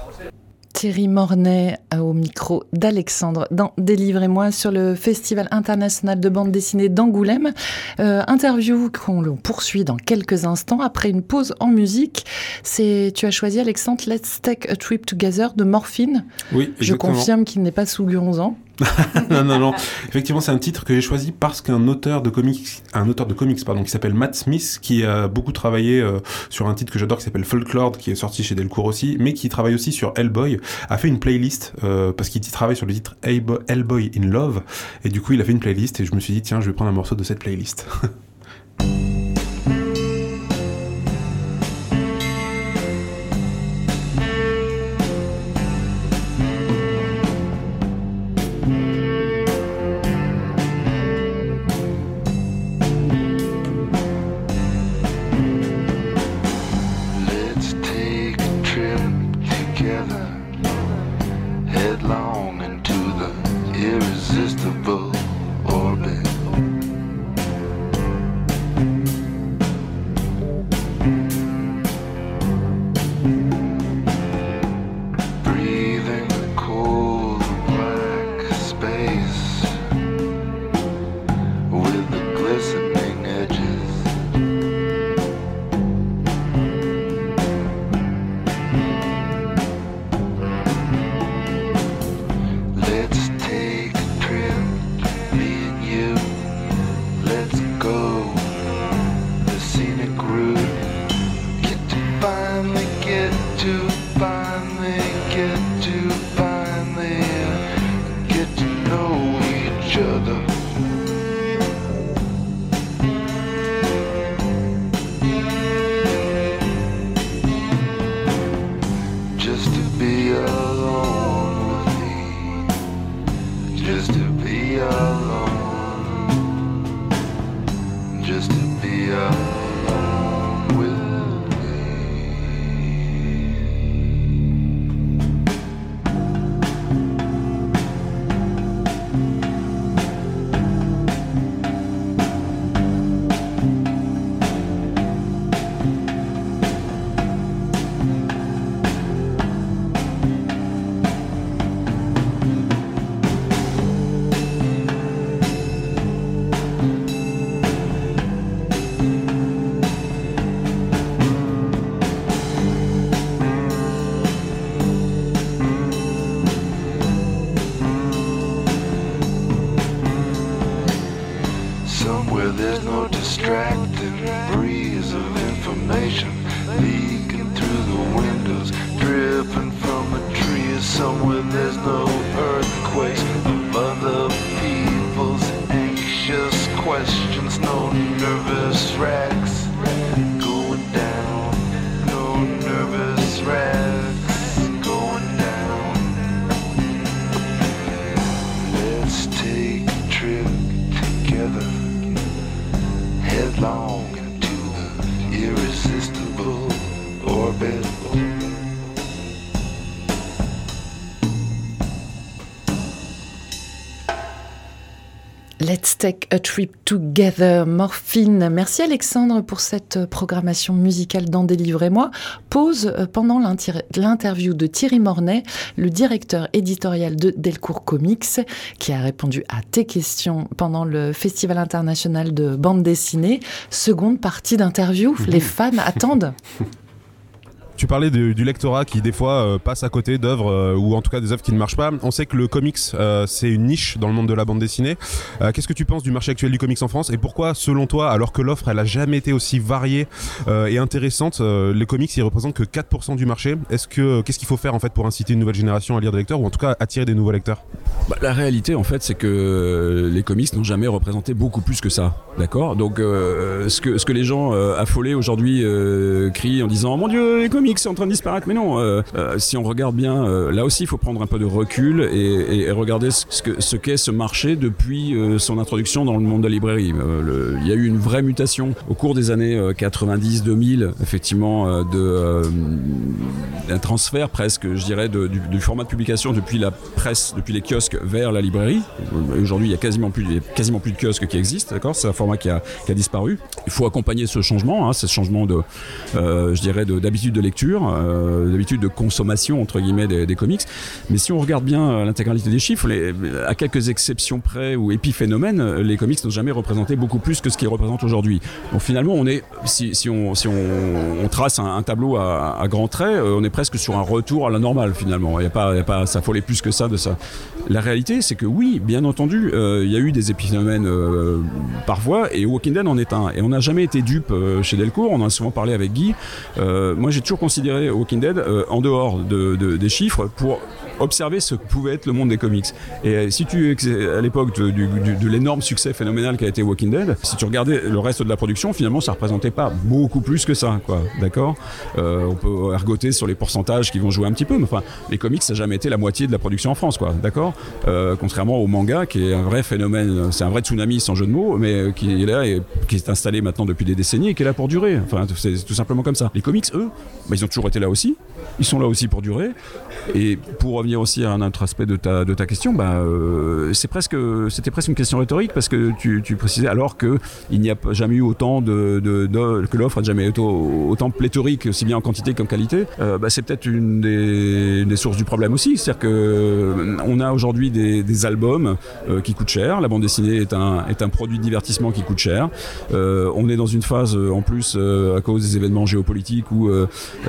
Thierry Mornay euh, au micro d'Alexandre dans Délivrez-moi sur le Festival international de bande dessinée d'Angoulême. Euh, interview qu'on poursuit dans quelques instants après une pause en musique. C'est tu as choisi Alexandre Let's Take a Trip Together de Morphine. Oui, Je confirme qu'il n'est pas sous Guronzan. *laughs* non, non, non. Effectivement, c'est un titre que j'ai choisi parce qu'un auteur de comics, un auteur de comics, pardon, qui s'appelle Matt Smith, qui a beaucoup travaillé euh, sur un titre que j'adore qui s'appelle Folklore, qui est sorti chez Delcourt aussi, mais qui travaille aussi sur Hellboy, a fait une playlist euh, parce qu'il travaille sur le titre Hellboy Hellboy in Love, et du coup, il a fait une playlist et je me suis dit tiens, je vais prendre un morceau de cette playlist. *laughs* long. Let's take a trip together, Morphine. Merci Alexandre pour cette programmation musicale dans Délivrez-moi. Pause euh, pendant l'inter- l'interview de Thierry Mornay, le directeur éditorial de Delcourt Comics, qui a répondu à tes questions pendant le Festival international de bande dessinée. Seconde partie d'interview, les *laughs* fans attendent. Tu parlais du, lectorat qui des fois euh, passe à côté d'œuvres euh, ou en tout cas des œuvres qui ne marchent pas. On sait que le comics euh, c'est une niche dans le monde de la bande dessinée. Qu'est-ce que tu penses du marché actuel du comics en France et pourquoi selon toi alors que l'offre elle a jamais été aussi variée et intéressante les comics ils représentent que 4% du marché? Est-ce que qu'est-ce qu'il faut faire en fait pour inciter une nouvelle génération à lire des lecteurs ou en tout cas attirer des nouveaux lecteurs? Bah, la réalité, en fait, c'est que les comics n'ont jamais représenté beaucoup plus que ça. D'accord? Donc, ce, que, ce que les gens affolés aujourd'hui crient en disant Mon Dieu, les comics sont en train de disparaître. Mais non, euh, euh, si on regarde bien, euh, là aussi, il faut prendre un peu de recul et, regarder ce, ce que- ce qu'est ce marché depuis son introduction dans le monde de la librairie. Il y a eu une vraie mutation au cours des années 90-2000, effectivement, de, euh, un transfert presque, je dirais, de- du, format de publication depuis la presse, depuis les kiosques vers la librairie. Aujourd'hui, il y a quasiment plus, quasiment plus de kiosques qui existent, d'accord? C'est un format qui a, disparu. Il faut accompagner ce changement, hein, ce changement de, je dirais, de- d'habitude de, lecture, euh, d'habitude de consommation entre guillemets des, comics. Mais si on regarde bien euh, l'intégralité des chiffres, les- à quelques exceptions près ou épiphénomènes, les comics n'ont jamais représenté beaucoup plus que ce qu'ils représentent aujourd'hui. Donc finalement, on est, si, on, si on, trace un, tableau à, à grands traits, euh, on est presque sur un retour à la normale finalement. Il n'y a pas, il y a pas à s'affoler plus que ça de ça. La réalité, c'est que oui, bien entendu, il y a eu des épiphénomènes euh, parfois, et Walking Dead en est un. Et on n'a jamais été dupe chez Delcourt, on en a souvent parlé avec Guy. Moi, j'ai toujours considéré Walking Dead euh, en dehors de, de- des chiffres pour observer ce que pouvait être le monde des comics. Et euh, si tu, à l'époque de, de l'énorme succès phénoménal qu'a été Walking Dead, si tu regardais le reste de la production, finalement, ça représentait pas beaucoup plus que ça, quoi. D'accord? Euh, On peut ergoter sur les pourcentages qui vont jouer un petit peu, mais enfin, les comics, ça n'a jamais été la moitié de la production en France, quoi. D'accord? Euh, Contrairement au manga, qui est un vrai phénomène, c'est un vrai tsunami sans jeu de mots, mais qui est là et qui est installé maintenant depuis des décennies et qui est là pour durer. Enfin, c'est tout simplement comme ça. Les comics, eux, bah, ils ont toujours été là aussi. ils sont là aussi pour durer. Et pour revenir aussi à un autre aspect de ta, de ta question, bah, c'est presque, c'était presque une question rhétorique parce que tu, tu précisais alors que il n'y a jamais eu autant de, de- que l'offre a jamais été au- autant pléthorique, aussi bien en quantité qu'en qualité. Euh, bah, c'est peut-être une des, des sources du problème aussi, c'est-à-dire que euh, on a aujourd'hui des, des albums euh, qui coûtent cher. La bande dessinée est un, est un produit de divertissement qui coûte cher. On est dans une phase en plus à cause des événements géopolitiques où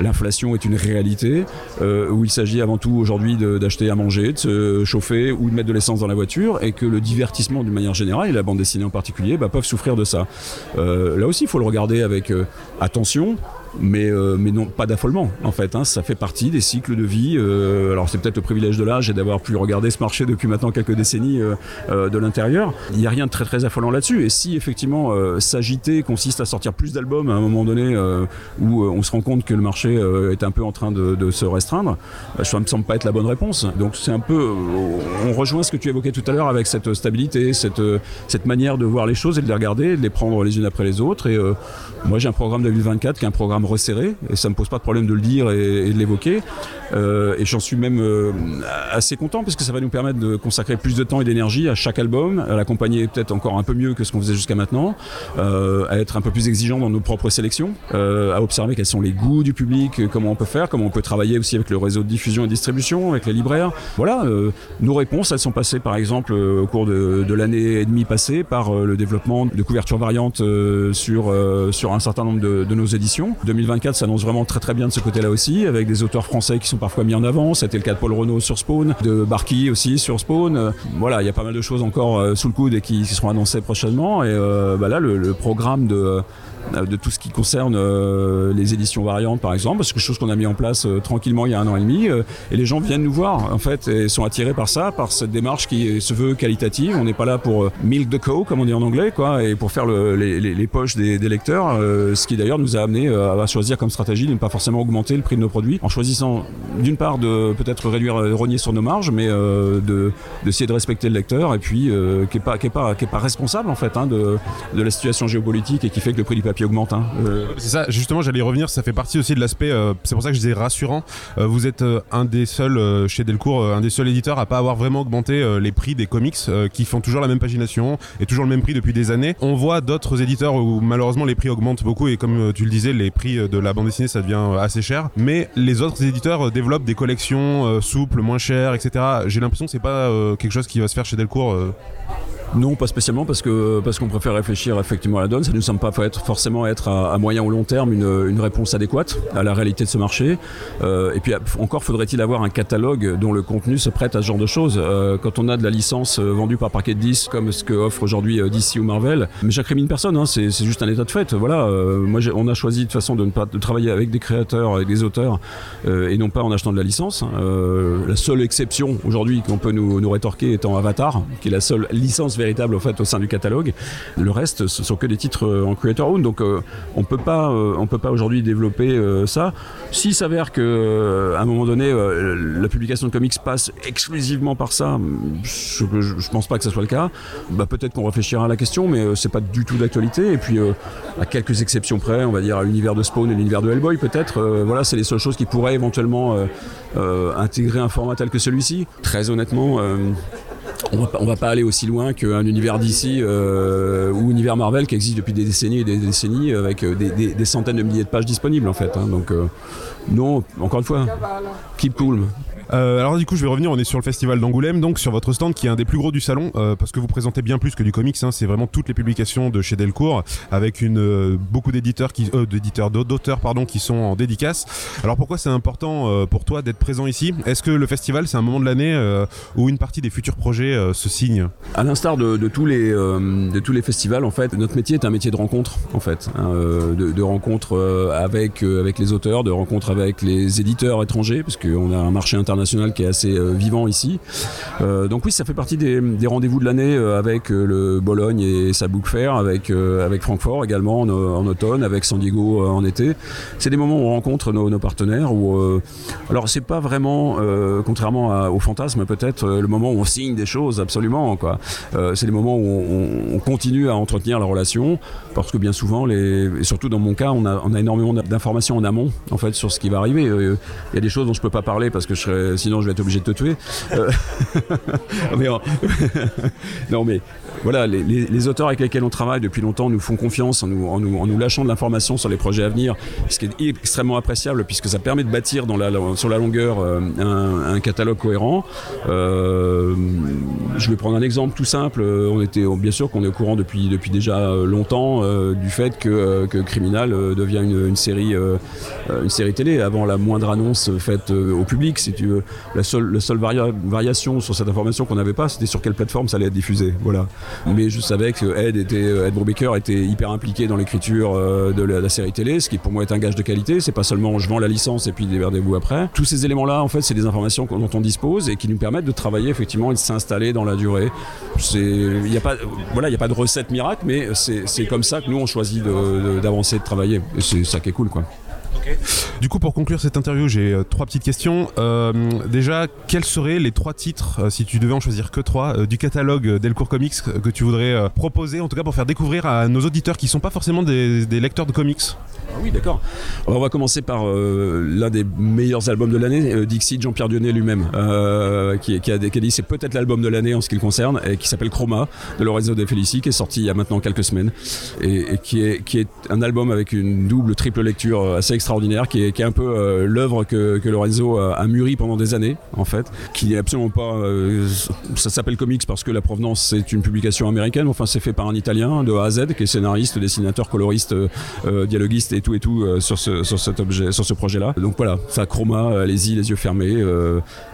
l'inflation est une réalité, où il s'agit avant tout aujourd'hui de- d'acheter à manger, de se chauffer ou de mettre de l'essence dans la voiture, et que le divertissement d'une manière générale, et la bande dessinée en particulier, bah, peuvent souffrir de ça. Euh, là aussi, il faut le regarder avec euh, attention. Mais, euh, mais non, pas d'affolement en fait. hein. ça fait partie des cycles de vie. euh, alors c'est peut-être le privilège de l'âge et d'avoir pu regarder ce marché depuis maintenant quelques décennies euh, de l'intérieur. Il n'y a rien de très très affolant là-dessus. Et si effectivement s'agiter consiste à sortir plus d'albums à un moment donné où on se rend compte que le marché est un peu en train de, se restreindre, ça me semble pas être la bonne réponse. Donc c'est un peu, on rejoint ce que tu évoquais tout à l'heure avec cette stabilité, cette, cette manière de voir les choses et de les regarder, de les prendre les unes après les autres. Et moi j'ai un programme 2024 qui est un programme resserré et ça me pose pas de problème de le dire et, de l'évoquer. Euh, et j'en suis même euh, assez content parce que ça va nous permettre de consacrer plus de temps et d'énergie à chaque album, à l'accompagner peut-être encore un peu mieux que ce qu'on faisait jusqu'à maintenant, euh, à être un peu plus exigeant dans nos propres sélections, à observer quels sont les goûts du public, comment on peut faire, comment on peut travailler aussi avec le réseau de diffusion et distribution, avec les libraires. Voilà, nos réponses, elles sont passées par exemple au cours de, l'année et demie passée par le développement de couvertures variantes sur, sur un certain nombre de nos éditions. 2024 s'annonce vraiment très très bien de ce côté-là aussi, avec des auteurs français qui sont parfois mis en avant. C'était le cas de Paul Renault sur Spawn, de Barky aussi sur Spawn. Euh, voilà, il y a pas mal de choses encore euh, sous le coude et qui, seront annoncées prochainement. Et euh, bah là, le, programme de de tout ce qui concerne euh, les éditions variantes par exemple, c'est quelque chose qu'on a mis en place euh, tranquillement il y a un an et demi, euh, et les gens viennent nous voir en fait et sont attirés par ça, par cette démarche qui se veut qualitative. On n'est pas là pour euh, milk the cow comme on dit en anglais, quoi, et pour faire le- les, poches des, lecteurs, euh, ce qui d'ailleurs nous a amené euh, à choisir comme stratégie de ne pas forcément augmenter le prix de nos produits, en choisissant d'une part de peut-être réduire, euh, rogner sur nos marges, mais euh, de d'essayer de respecter le lecteur et puis euh, qui est pas pas pas responsable en fait hein, de de la situation géopolitique et qui fait que le prix du papier augmente. hein. Euh, C'est ça, justement, j'allais y revenir, ça fait partie aussi de l'aspect, euh, c'est pour ça que je disais rassurant. Euh, vous êtes un des seuls chez Delcourt, un des seuls éditeurs à pas avoir vraiment augmenté les prix des comics qui font toujours la même pagination et toujours le même prix depuis des années. On voit d'autres éditeurs où malheureusement les prix augmentent beaucoup et comme tu le disais, les prix de la bande dessinée ça devient assez cher. Mais les autres éditeurs développent des collections souples, moins chères, etc. J'ai l'impression que c'est pas quelque chose qui va se faire chez Delcourt. Non, pas spécialement parce que parce qu'on préfère réfléchir effectivement à la donne. Ça ne nous semble pas être forcément être à, moyen ou long terme une, une réponse adéquate à la réalité de ce marché. Euh, et puis encore faudrait-il avoir un catalogue dont le contenu se prête à ce genre de choses. Euh, quand on a de la licence euh, vendue par paquet de 10 comme ce que offre aujourd'hui DC ou Marvel, mais j'incrimine personne. Hein, c'est juste un état de fait. Voilà. Moi, on a choisi de façon de ne pas de travailler avec des créateurs, avec des auteurs, et non pas en achetant de la licence. Euh, la seule exception aujourd'hui qu'on peut nous, nous rétorquer étant Avatar, qui est la seule licence véritable au fait au sein du catalogue. Le reste, ce sont que des titres euh, en creator own, donc euh, on peut pas, euh, on peut pas aujourd'hui développer euh, ça. S'il s'avère que euh, à un moment donné, euh, la publication de comics passe exclusivement par ça, je, je pense pas que ce soit le cas. Bah, peut-être qu'on réfléchira à la question, mais c'est pas du tout d'actualité. Et puis à quelques exceptions près, on va dire à l'univers de Spawn et l'univers de Hellboy, peut-être. voilà, c'est les seules choses qui pourraient éventuellement intégrer un format tel que celui-ci. Très honnêtement. On va, va pas aller aussi loin qu'un univers d'ici euh, ou univers Marvel qui existe depuis des décennies et des décennies avec euh, des, centaines de milliers de pages disponibles en fait. hein. donc euh, non, encore une fois, keep cool. Euh, alors du coup, je vais revenir. On est sur le festival d'Angoulême, donc sur votre stand qui est un des plus gros du salon, euh, parce que vous présentez bien plus que du comics. hein, c'est vraiment toutes les publications de chez Delcourt, avec euh, beaucoup d'éditeurs d'éditeurs, d'auteurs pardon, qui sont en dédicace. Alors pourquoi c'est important pour toi d'être présent ici? Est-ce que le festival c'est un moment de l'année où une partie des futurs projets se signent? À l'instar de, tous les festivals, en fait, notre métier est un métier de rencontre, en fait, hein, de, de rencontre avec avec les auteurs, de rencontre avec les éditeurs étrangers, parce qu'on a un marché international international qui est assez euh, vivant ici. Euh, donc oui, ça fait partie des, rendez-vous de l'année euh, avec le Bologne et sa Book Fair, avec, avec Francfort également en, automne, avec San Diego en été. C'est des moments où on rencontre nos, partenaires. Où, alors c'est pas vraiment, contrairement au fantasme peut-être, le moment où on signe des choses absolument. Quoi. C'est des moments où on continue à entretenir la relation parce que bien souvent, et surtout dans mon cas, on a, énormément d'informations en amont en fait sur ce qui va arriver. Euh, Il y a des choses dont je peux pas parler parce que sinon je vais être obligé de te tuer. Euh, *laughs* *laughs* non mais voilà, les, auteurs avec lesquels on travaille depuis longtemps nous font confiance en nous, lâchant de l'information sur les projets à venir, ce qui est extrêmement appréciable puisque ça permet de bâtir sur la longueur euh, un, catalogue cohérent. Je vais prendre un exemple tout simple. On était bien sûr qu'on est au courant depuis, déjà euh, euh, du fait que, euh, que Criminal euh, devient une, série, une série télé avant la moindre annonce faite au public. Si la seule, la seule varia- variation sur cette information qu'on n'avait pas, c'était sur quelle plateforme ça allait être diffusé. Voilà. Mais je savais que Ed, était, Ed Brubaker était hyper impliqué dans l'écriture de la, série télé, ce qui pour moi est un gage de qualité. C'est pas seulement je vends la licence et puis démerdez-vous après. Tous ces éléments-là, en fait, c'est des informations dont on dispose et qui nous permettent de travailler effectivement et de s'installer dans la durée. Il n'y a pas, voilà, il y a pas de recette miracle, mais c'est comme ça que nous on choisit d'avancer, de, travailler. C'est ça qui est cool, quoi. Du coup, pour conclure cette interview, j'ai euh, trois petites questions. Euh, déjà, quels seraient les trois titres, euh, si tu devais en choisir que trois, du catalogue Delcourt Comics que tu voudrais proposer, en tout cas pour faire découvrir à nos auditeurs qui sont pas forcément des, des lecteurs de comics? Ah oui, d'accord. On va commencer par l'un des meilleurs albums de l'année, Dixie de Jean-Pierre Dionnet lui-même, qui, qui a, qui a dit c'est peut-être l'album de l'année en ce qui le concerne, et qui s'appelle Chroma de Lorenzo De Felici, qui est sorti il y a maintenant quelques semaines, et, et qui, est, qui est un album avec une double, triple lecture assez extraordinaire, qui est, est un peu euh, l'œuvre que, Lorenzo a, a mûri pendant des années, en fait, qui n'est absolument pas. euh, ça s'appelle comics parce que la provenance c'est une publication américaine, enfin c'est fait par un Italien de A à Z, qui est scénariste, dessinateur, coloriste, euh, euh, dialoguiste et tout et tout euh, sur, ce, sur cet objet, sur ce projet-là. Donc voilà, ça chroma, allez-y, les yeux fermés.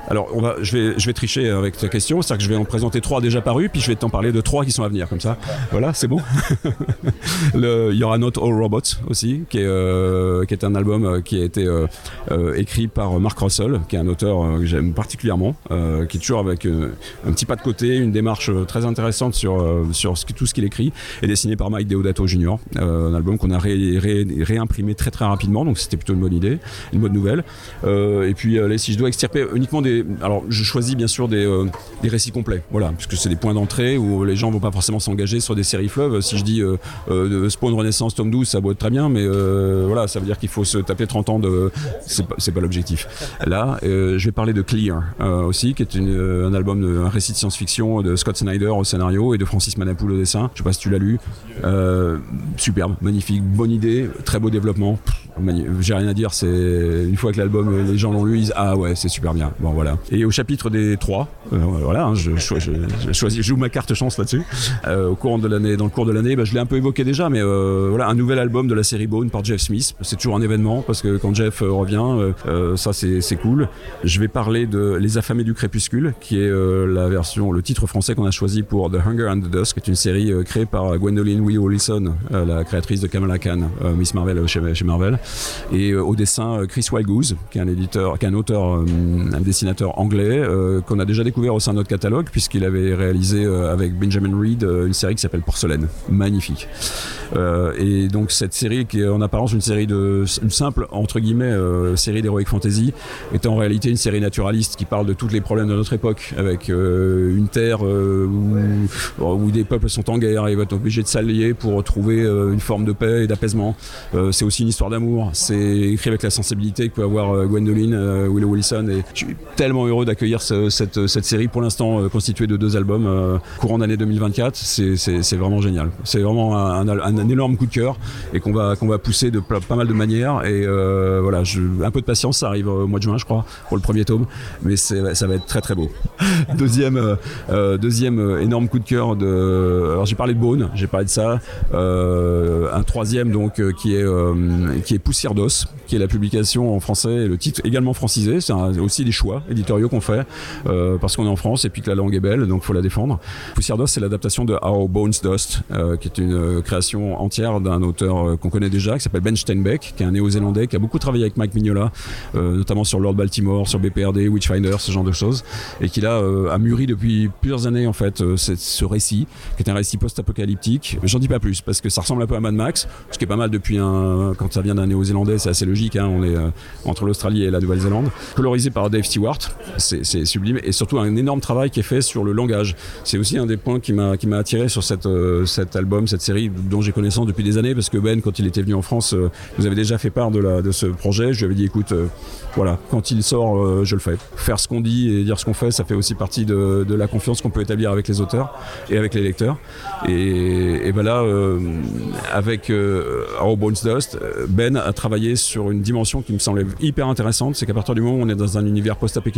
Alors je vais, tricher avec ta question, c'est-à-dire que je vais en présenter trois déjà parus, puis je vais t'en parler de trois qui sont à venir, comme ça. Voilà, c'est bon. *laughs* Le- Il y aura Not All Robots aussi, qui est, euh, un album euh, qui a été euh, écrit par Mark Russell, qui est un auteur que j'aime particulièrement, qui est toujours avec un petit pas de côté, une démarche très intéressante sur, tout ce qu'il écrit, et dessiné par Mike Deodato Jr. Un album qu'on a ré- ré- réimprimé très très rapidement, donc c'était plutôt une bonne idée, une bonne nouvelle. Et puis si je dois extirper uniquement des... Alors je choisis bien sûr des, euh, des récits complets, voilà, puisque c'est des points d'entrée où les gens vont pas forcément s'engager sur des séries fleuves. Si je dis euh, euh, Spawn Renaissance tome 12, ça va être très bien, mais voilà, ça veut dire qu'il faut se taper 30 ans de... C'est pas, l'objectif. Là, je vais parler de Clear aussi, qui est un album, de, un récit de science-fiction de Scott Snyder au scénario et de Francis Manapoul au dessin. Je sais pas si tu l'as lu. Superbe, magnifique, bonne idée, très beau développement. J'ai rien à dire, c'est une fois que l'album, les gens l'ont lu, ils disent ah ouais, c'est super bien. Bon voilà. Et au chapitre des trois, euh, voilà, hein, je, joue ma carte chance là-dessus. Euh, au courant de l'année, dans le cours de l'année, bah, je l'ai un peu évoqué déjà, mais euh, voilà, un nouvel album de la série Bone par Jeff Smith. C'est toujours un événement parce que quand Jeff revient, ça c'est cool. Je vais parler de Les Affamés du Crépuscule, qui est la version, le titre français qu'on a choisi pour The Hunger and the Dusk, qui est une série créée par Gwendoline Wee la créatrice de Kamala Khan, Miss Marvel chez, Marvel, et au dessin Chris Wildgoose, qui est un éditeur, qui est un auteur, un dessinateur anglais euh, qu'on a déjà découvert au sein de notre catalogue, puisqu'il avait réalisé euh, avec Benjamin Reed euh, une série qui s'appelle Porcelaine, magnifique. Et donc cette série qui est en apparence une série de une simple entre guillemets série d'heroic fantasy est en réalité une série naturaliste qui parle de tous les problèmes de notre époque avec une terre où, des peuples sont en guerre et vont être obligés de s'allier pour trouver une forme de paix et d'apaisement. C'est aussi une histoire d'amour. C'est écrit avec la sensibilité que peut avoir Gwendoline Willow Wilson et tellement heureux d'accueillir ce- cette, série pour l'instant euh, constituée de deux albums euh, courant d'année 2024. C'est- vraiment génial. C'est vraiment un, énorme coup de cœur et qu'on va, qu'on va pousser de pas mal de manières. Et euh, voilà, je, un peu de patience, ça arrive au mois de juin, je crois, pour le premier tome, mais ça va être très très beau. *laughs* deuxième, deuxième énorme coup de cœur de. Alors j'ai parlé de Bone, j'ai parlé de ça. Un troisième donc qui est qui est Poussière d'os, qui est la publication en français, le titre également francisé. C'est aussi des choix éditoriaux qu'on fait euh, parce qu'on est en France et puis que la langue est belle, donc faut la défendre. Poussière d'os, c'est l'adaptation de How Bones Dust, euh, qui est une euh, création entière d'un auteur qu'on connaît déjà, qui s'appelle Ben Steinbeck, qui est un néo-zélandais, qui a beaucoup travaillé avec Mike Mignola, notamment sur Lord Baltimore, sur BPRD, Witchfinder, ce genre de choses, et qui là a mûri depuis plusieurs années en fait ce, récit, qui est un récit post-apocalyptique. J'en dis pas plus parce que ça ressemble un peu à Mad Max, ce qui est pas mal depuis un quand ça vient d'un néo-zélandais, c'est assez logique. hein, on est entre l'Australie et la Nouvelle-Zélande, colorisé par Dave Stewart, c'est sublime, et surtout un énorme travail qui est fait sur le langage. C'est aussi un des points qui m'a attiré sur cette, euh, cet album, cette série dont j'ai connaissance depuis des années, parce que Ben, quand il était venu en France, euh, nous avait déjà fait part de, la, de ce projet. Je lui avais dit, écoute, euh, voilà, quand il sort, euh, je le fais. Faire ce qu'on dit et dire ce qu'on fait, ça fait aussi partie de, de la confiance qu'on peut établir avec les auteurs et avec les lecteurs. Et, et ben avec Our Bones Dust, Ben a travaillé sur une dimension qui me semblait hyper intéressante, c'est qu'à partir du moment où on est dans un univers post-apocalyptique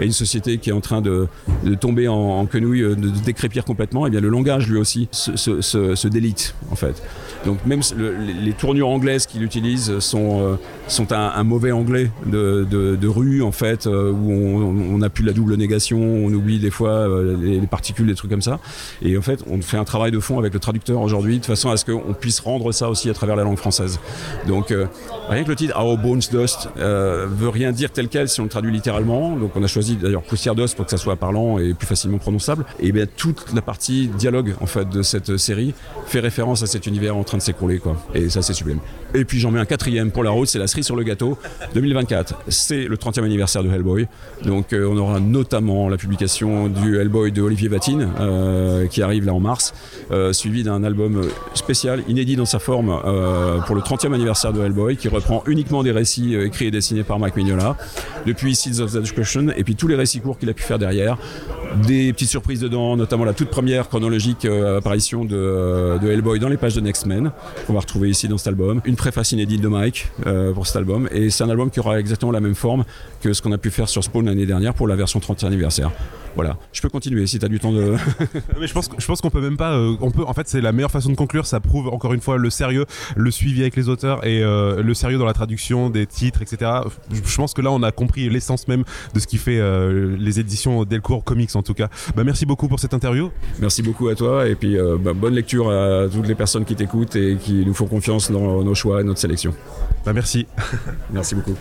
et une société qui est en train de, de tomber en, en quenouille, de, décrépir complètement, et bien le langage lui aussi se- se délite en fait. Donc même le- les, tournures anglaises qu'il utilise sont, euh, sont un, mauvais anglais de, rue en fait, euh, où on, on appuie la double négation, on oublie des fois euh, les, les particules, des trucs comme ça. Et en fait, on fait un travail de fond avec le traducteur aujourd'hui, de façon à ce qu'on puisse rendre ça aussi à travers la langue française. Donc rien que le titre Our Bones Dust veut rien dire tel quel si on le traduit littéralement. Donc on a choisi d'ailleurs poussière d'os pour que ça soit parlant et plus facilement prononçable. Et bien toute la partie dialogue en fait de cette série fait référence à cet univers en train de s'écrouler quoi. Et ça c'est sublime. Et puis j'en mets un quatrième pour la route, c'est la cerise sur le gâteau 2024. C'est le 30e anniversaire de Hellboy. Donc euh, on aura notamment la publication du Hellboy de Olivier Vatine euh, qui arrive là en mars, euh, suivi d'un album spécial, inédit dans sa forme pour le 30e anniversaire de Hellboy qui reprend uniquement des récits écrits et dessinés par Mike Mignola depuis Seeds of the Destruction et puis tous les récits courts qu'il a pu faire derrière. Des petites surprises dedans, notamment la toute première chronologique euh, apparition de, Hellboy dans les pages de Next Men, qu'on va retrouver ici dans cet album. Une préface inédite de Mike euh, pour cet album. Et c'est un album qui aura exactement la même forme que ce qu'on a pu faire sur Spawn l'année dernière pour la version 30e anniversaire. Voilà. Je peux continuer si tu as du temps de. *laughs* Mais je pense, je pense qu'on peut même pas. euh, on peut, en fait, c'est la meilleure façon de conclure. Ça prouve encore une fois le sérieux, le suivi avec les auteurs et euh, le sérieux dans la traduction des titres, etc. Je, je pense que là, on a compris l'essence même de ce qui fait euh, les éditions Delcourt Comics en tout cas. Bah, merci beaucoup pour cette interview. Merci beaucoup à toi et puis euh, bah, bonne lecture à toutes les personnes qui t'écoutent et qui nous font confiance dans nos choix et notre sélection. Bah, merci. *laughs* Merci beaucoup.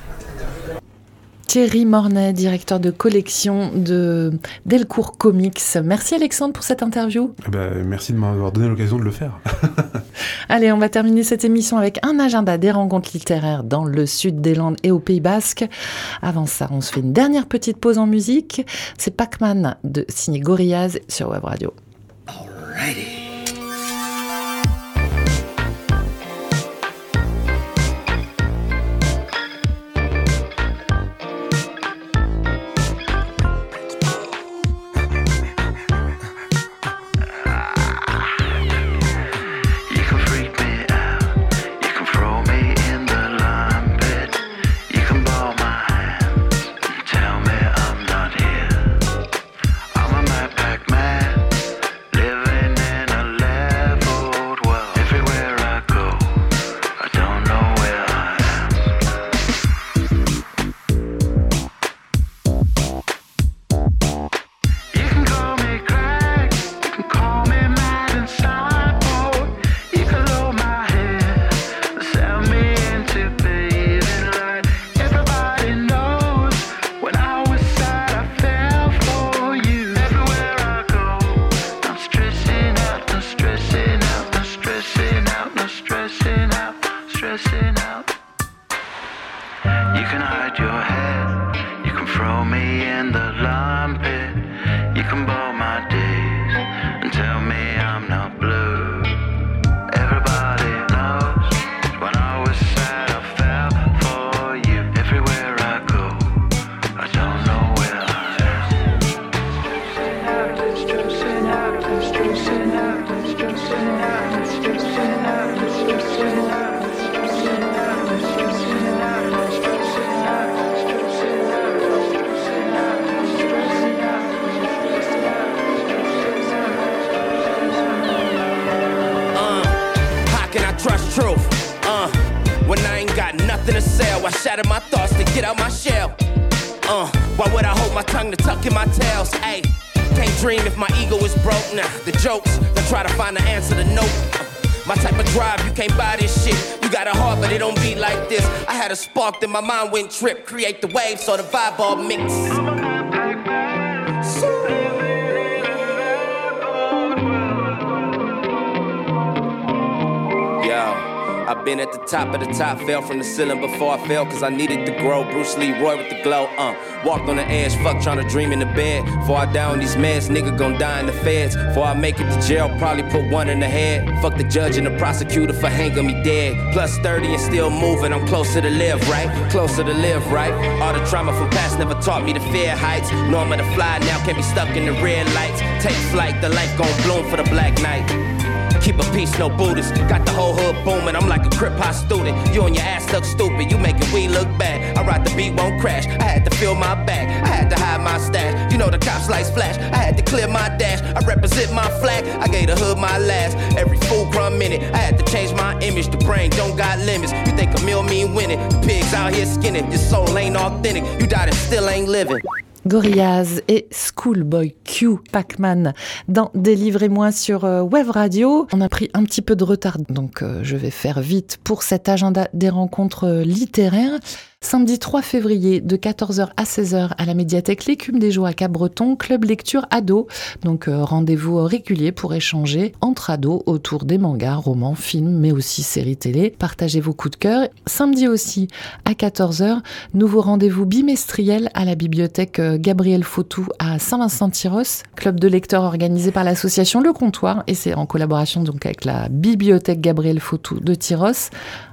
Thierry Mornay, directeur de collection de Delcourt Comics. Merci Alexandre pour cette interview. Eh ben, merci de m'avoir donné l'occasion de le faire. *laughs* Allez, on va terminer cette émission avec un agenda des rencontres littéraires dans le sud des Landes et au Pays Basque. Avant ça, on se fait une dernière petite pause en musique. C'est Pac-Man de signé Gorillaz sur Web Radio. My mind went trip. Create the wave, so the vibe all mix. I've been at the top of the top, fell from the ceiling before I fell, cause I needed to grow. Bruce Lee, Roy with the glow, uh. Walked on the edge, fuck trying to dream in the bed. Before I die on these meds, nigga gon' die in the feds. Before I make it to jail, probably put one in the head. Fuck the judge and the prosecutor for hanging me dead. Plus 30 and still moving, I'm closer to live, right? Closer to live, right? All the trauma from past never taught me to fear heights. I'm to fly now, can't be stuck in the red lights. Take flight, the life gon' bloom for the black night. Keep a peace, no Buddhist. Got the whole hood booming. I'm like a crip hop student. You and your ass look stupid. You making we look bad. I ride the beat, won't crash. I had to fill my bag. I had to hide my stash. You know the cops lights flash. I had to clear my dash. I represent my flag. I gave the hood my last. Every full crumb minute. I had to change my image. The brain don't got limits. You think a meal mean winning? The pigs out here skinning. Your soul ain't authentic. You died and still ain't living. Gorillaz et Schoolboy Q, Pac-Man dans Délivrez-moi sur euh, Web Radio. On a pris un petit peu de retard, donc euh, je vais faire vite pour cet agenda des rencontres euh, littéraires. Samedi 3 février de 14h à 16h à la médiathèque L'écume des Joies à Cabreton, club lecture ado. Donc euh, rendez-vous régulier pour échanger entre ados autour des mangas, romans, films, mais aussi séries télé. Partagez vos coups de cœur. Samedi aussi à 14h, nouveau rendez-vous bimestriel à la bibliothèque euh, Gabriel Fautou à Saint-Vincent-Tyros, club de lecteurs organisé par l'association Le Comptoir et c'est en collaboration donc avec la bibliothèque Gabriel Fautou de Tyros.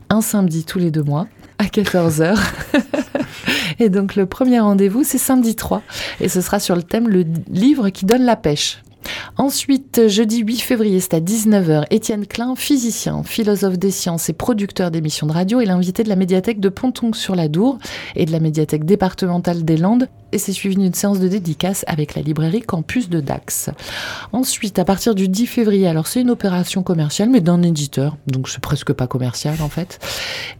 Un samedi tous les deux mois à 14h. *laughs* et donc le premier rendez-vous, c'est samedi 3. Et ce sera sur le thème Le livre qui donne la pêche. Ensuite, jeudi 8 février, c'est à 19h, Étienne Klein, physicien, philosophe des sciences et producteur d'émissions de radio, est l'invité de la médiathèque de Pontongue-sur-la-Dour et de la médiathèque départementale des Landes. Et c'est suivi d'une séance de dédicace avec la librairie Campus de Dax. Ensuite, à partir du 10 février, alors c'est une opération commerciale, mais d'un éditeur, donc c'est presque pas commercial en fait.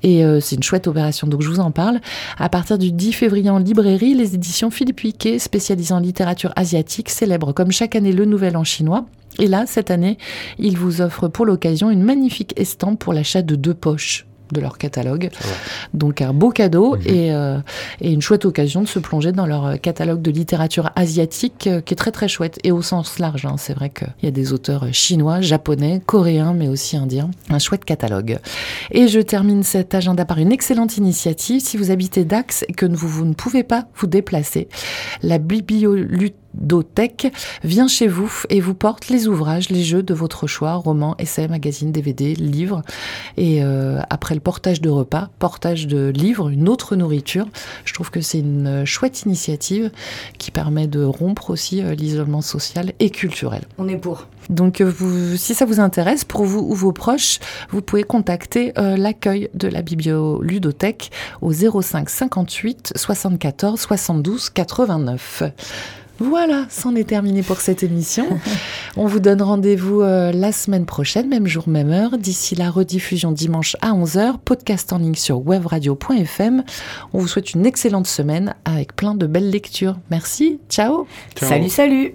Et euh, c'est une chouette opération, donc je vous en parle. À partir du 10 février en librairie, les éditions Philippe Huiquet, spécialisées en littérature asiatique, célèbrent comme chaque année le Nouvel An chinois. Et là, cette année, ils vous offrent pour l'occasion une magnifique estampe pour l'achat de deux poches de leur catalogue. Donc un beau cadeau et, euh, et une chouette occasion de se plonger dans leur catalogue de littérature asiatique euh, qui est très très chouette et au sens large. hein. C'est vrai qu'il y a des auteurs chinois, japonais, coréens mais aussi indiens. Un chouette catalogue. Et je termine cet agenda par une excellente initiative. Si vous habitez Dax et que vous, vous ne pouvez pas vous déplacer, la biblioluthèque Dothèque vient chez vous et vous porte les ouvrages, les jeux de votre choix, romans, essais, magazines, DVD, livres. Et euh, après le portage de repas, portage de livres, une autre nourriture. Je trouve que c'est une chouette initiative qui permet de rompre aussi euh, l'isolement social et culturel. On est pour. Donc, euh, vous, si ça vous intéresse, pour vous ou vos proches, vous pouvez contacter euh, l'accueil de la biblioludothèque au 05 58 74 72 89. Voilà, c'en est terminé pour cette émission. *laughs* On vous donne rendez-vous euh, la semaine prochaine, même jour, même heure. D'ici la rediffusion dimanche à 11h, podcast en ligne sur webradio.fm. On vous souhaite une excellente semaine avec plein de belles lectures. Merci, ciao. Ciao. Salut, salut.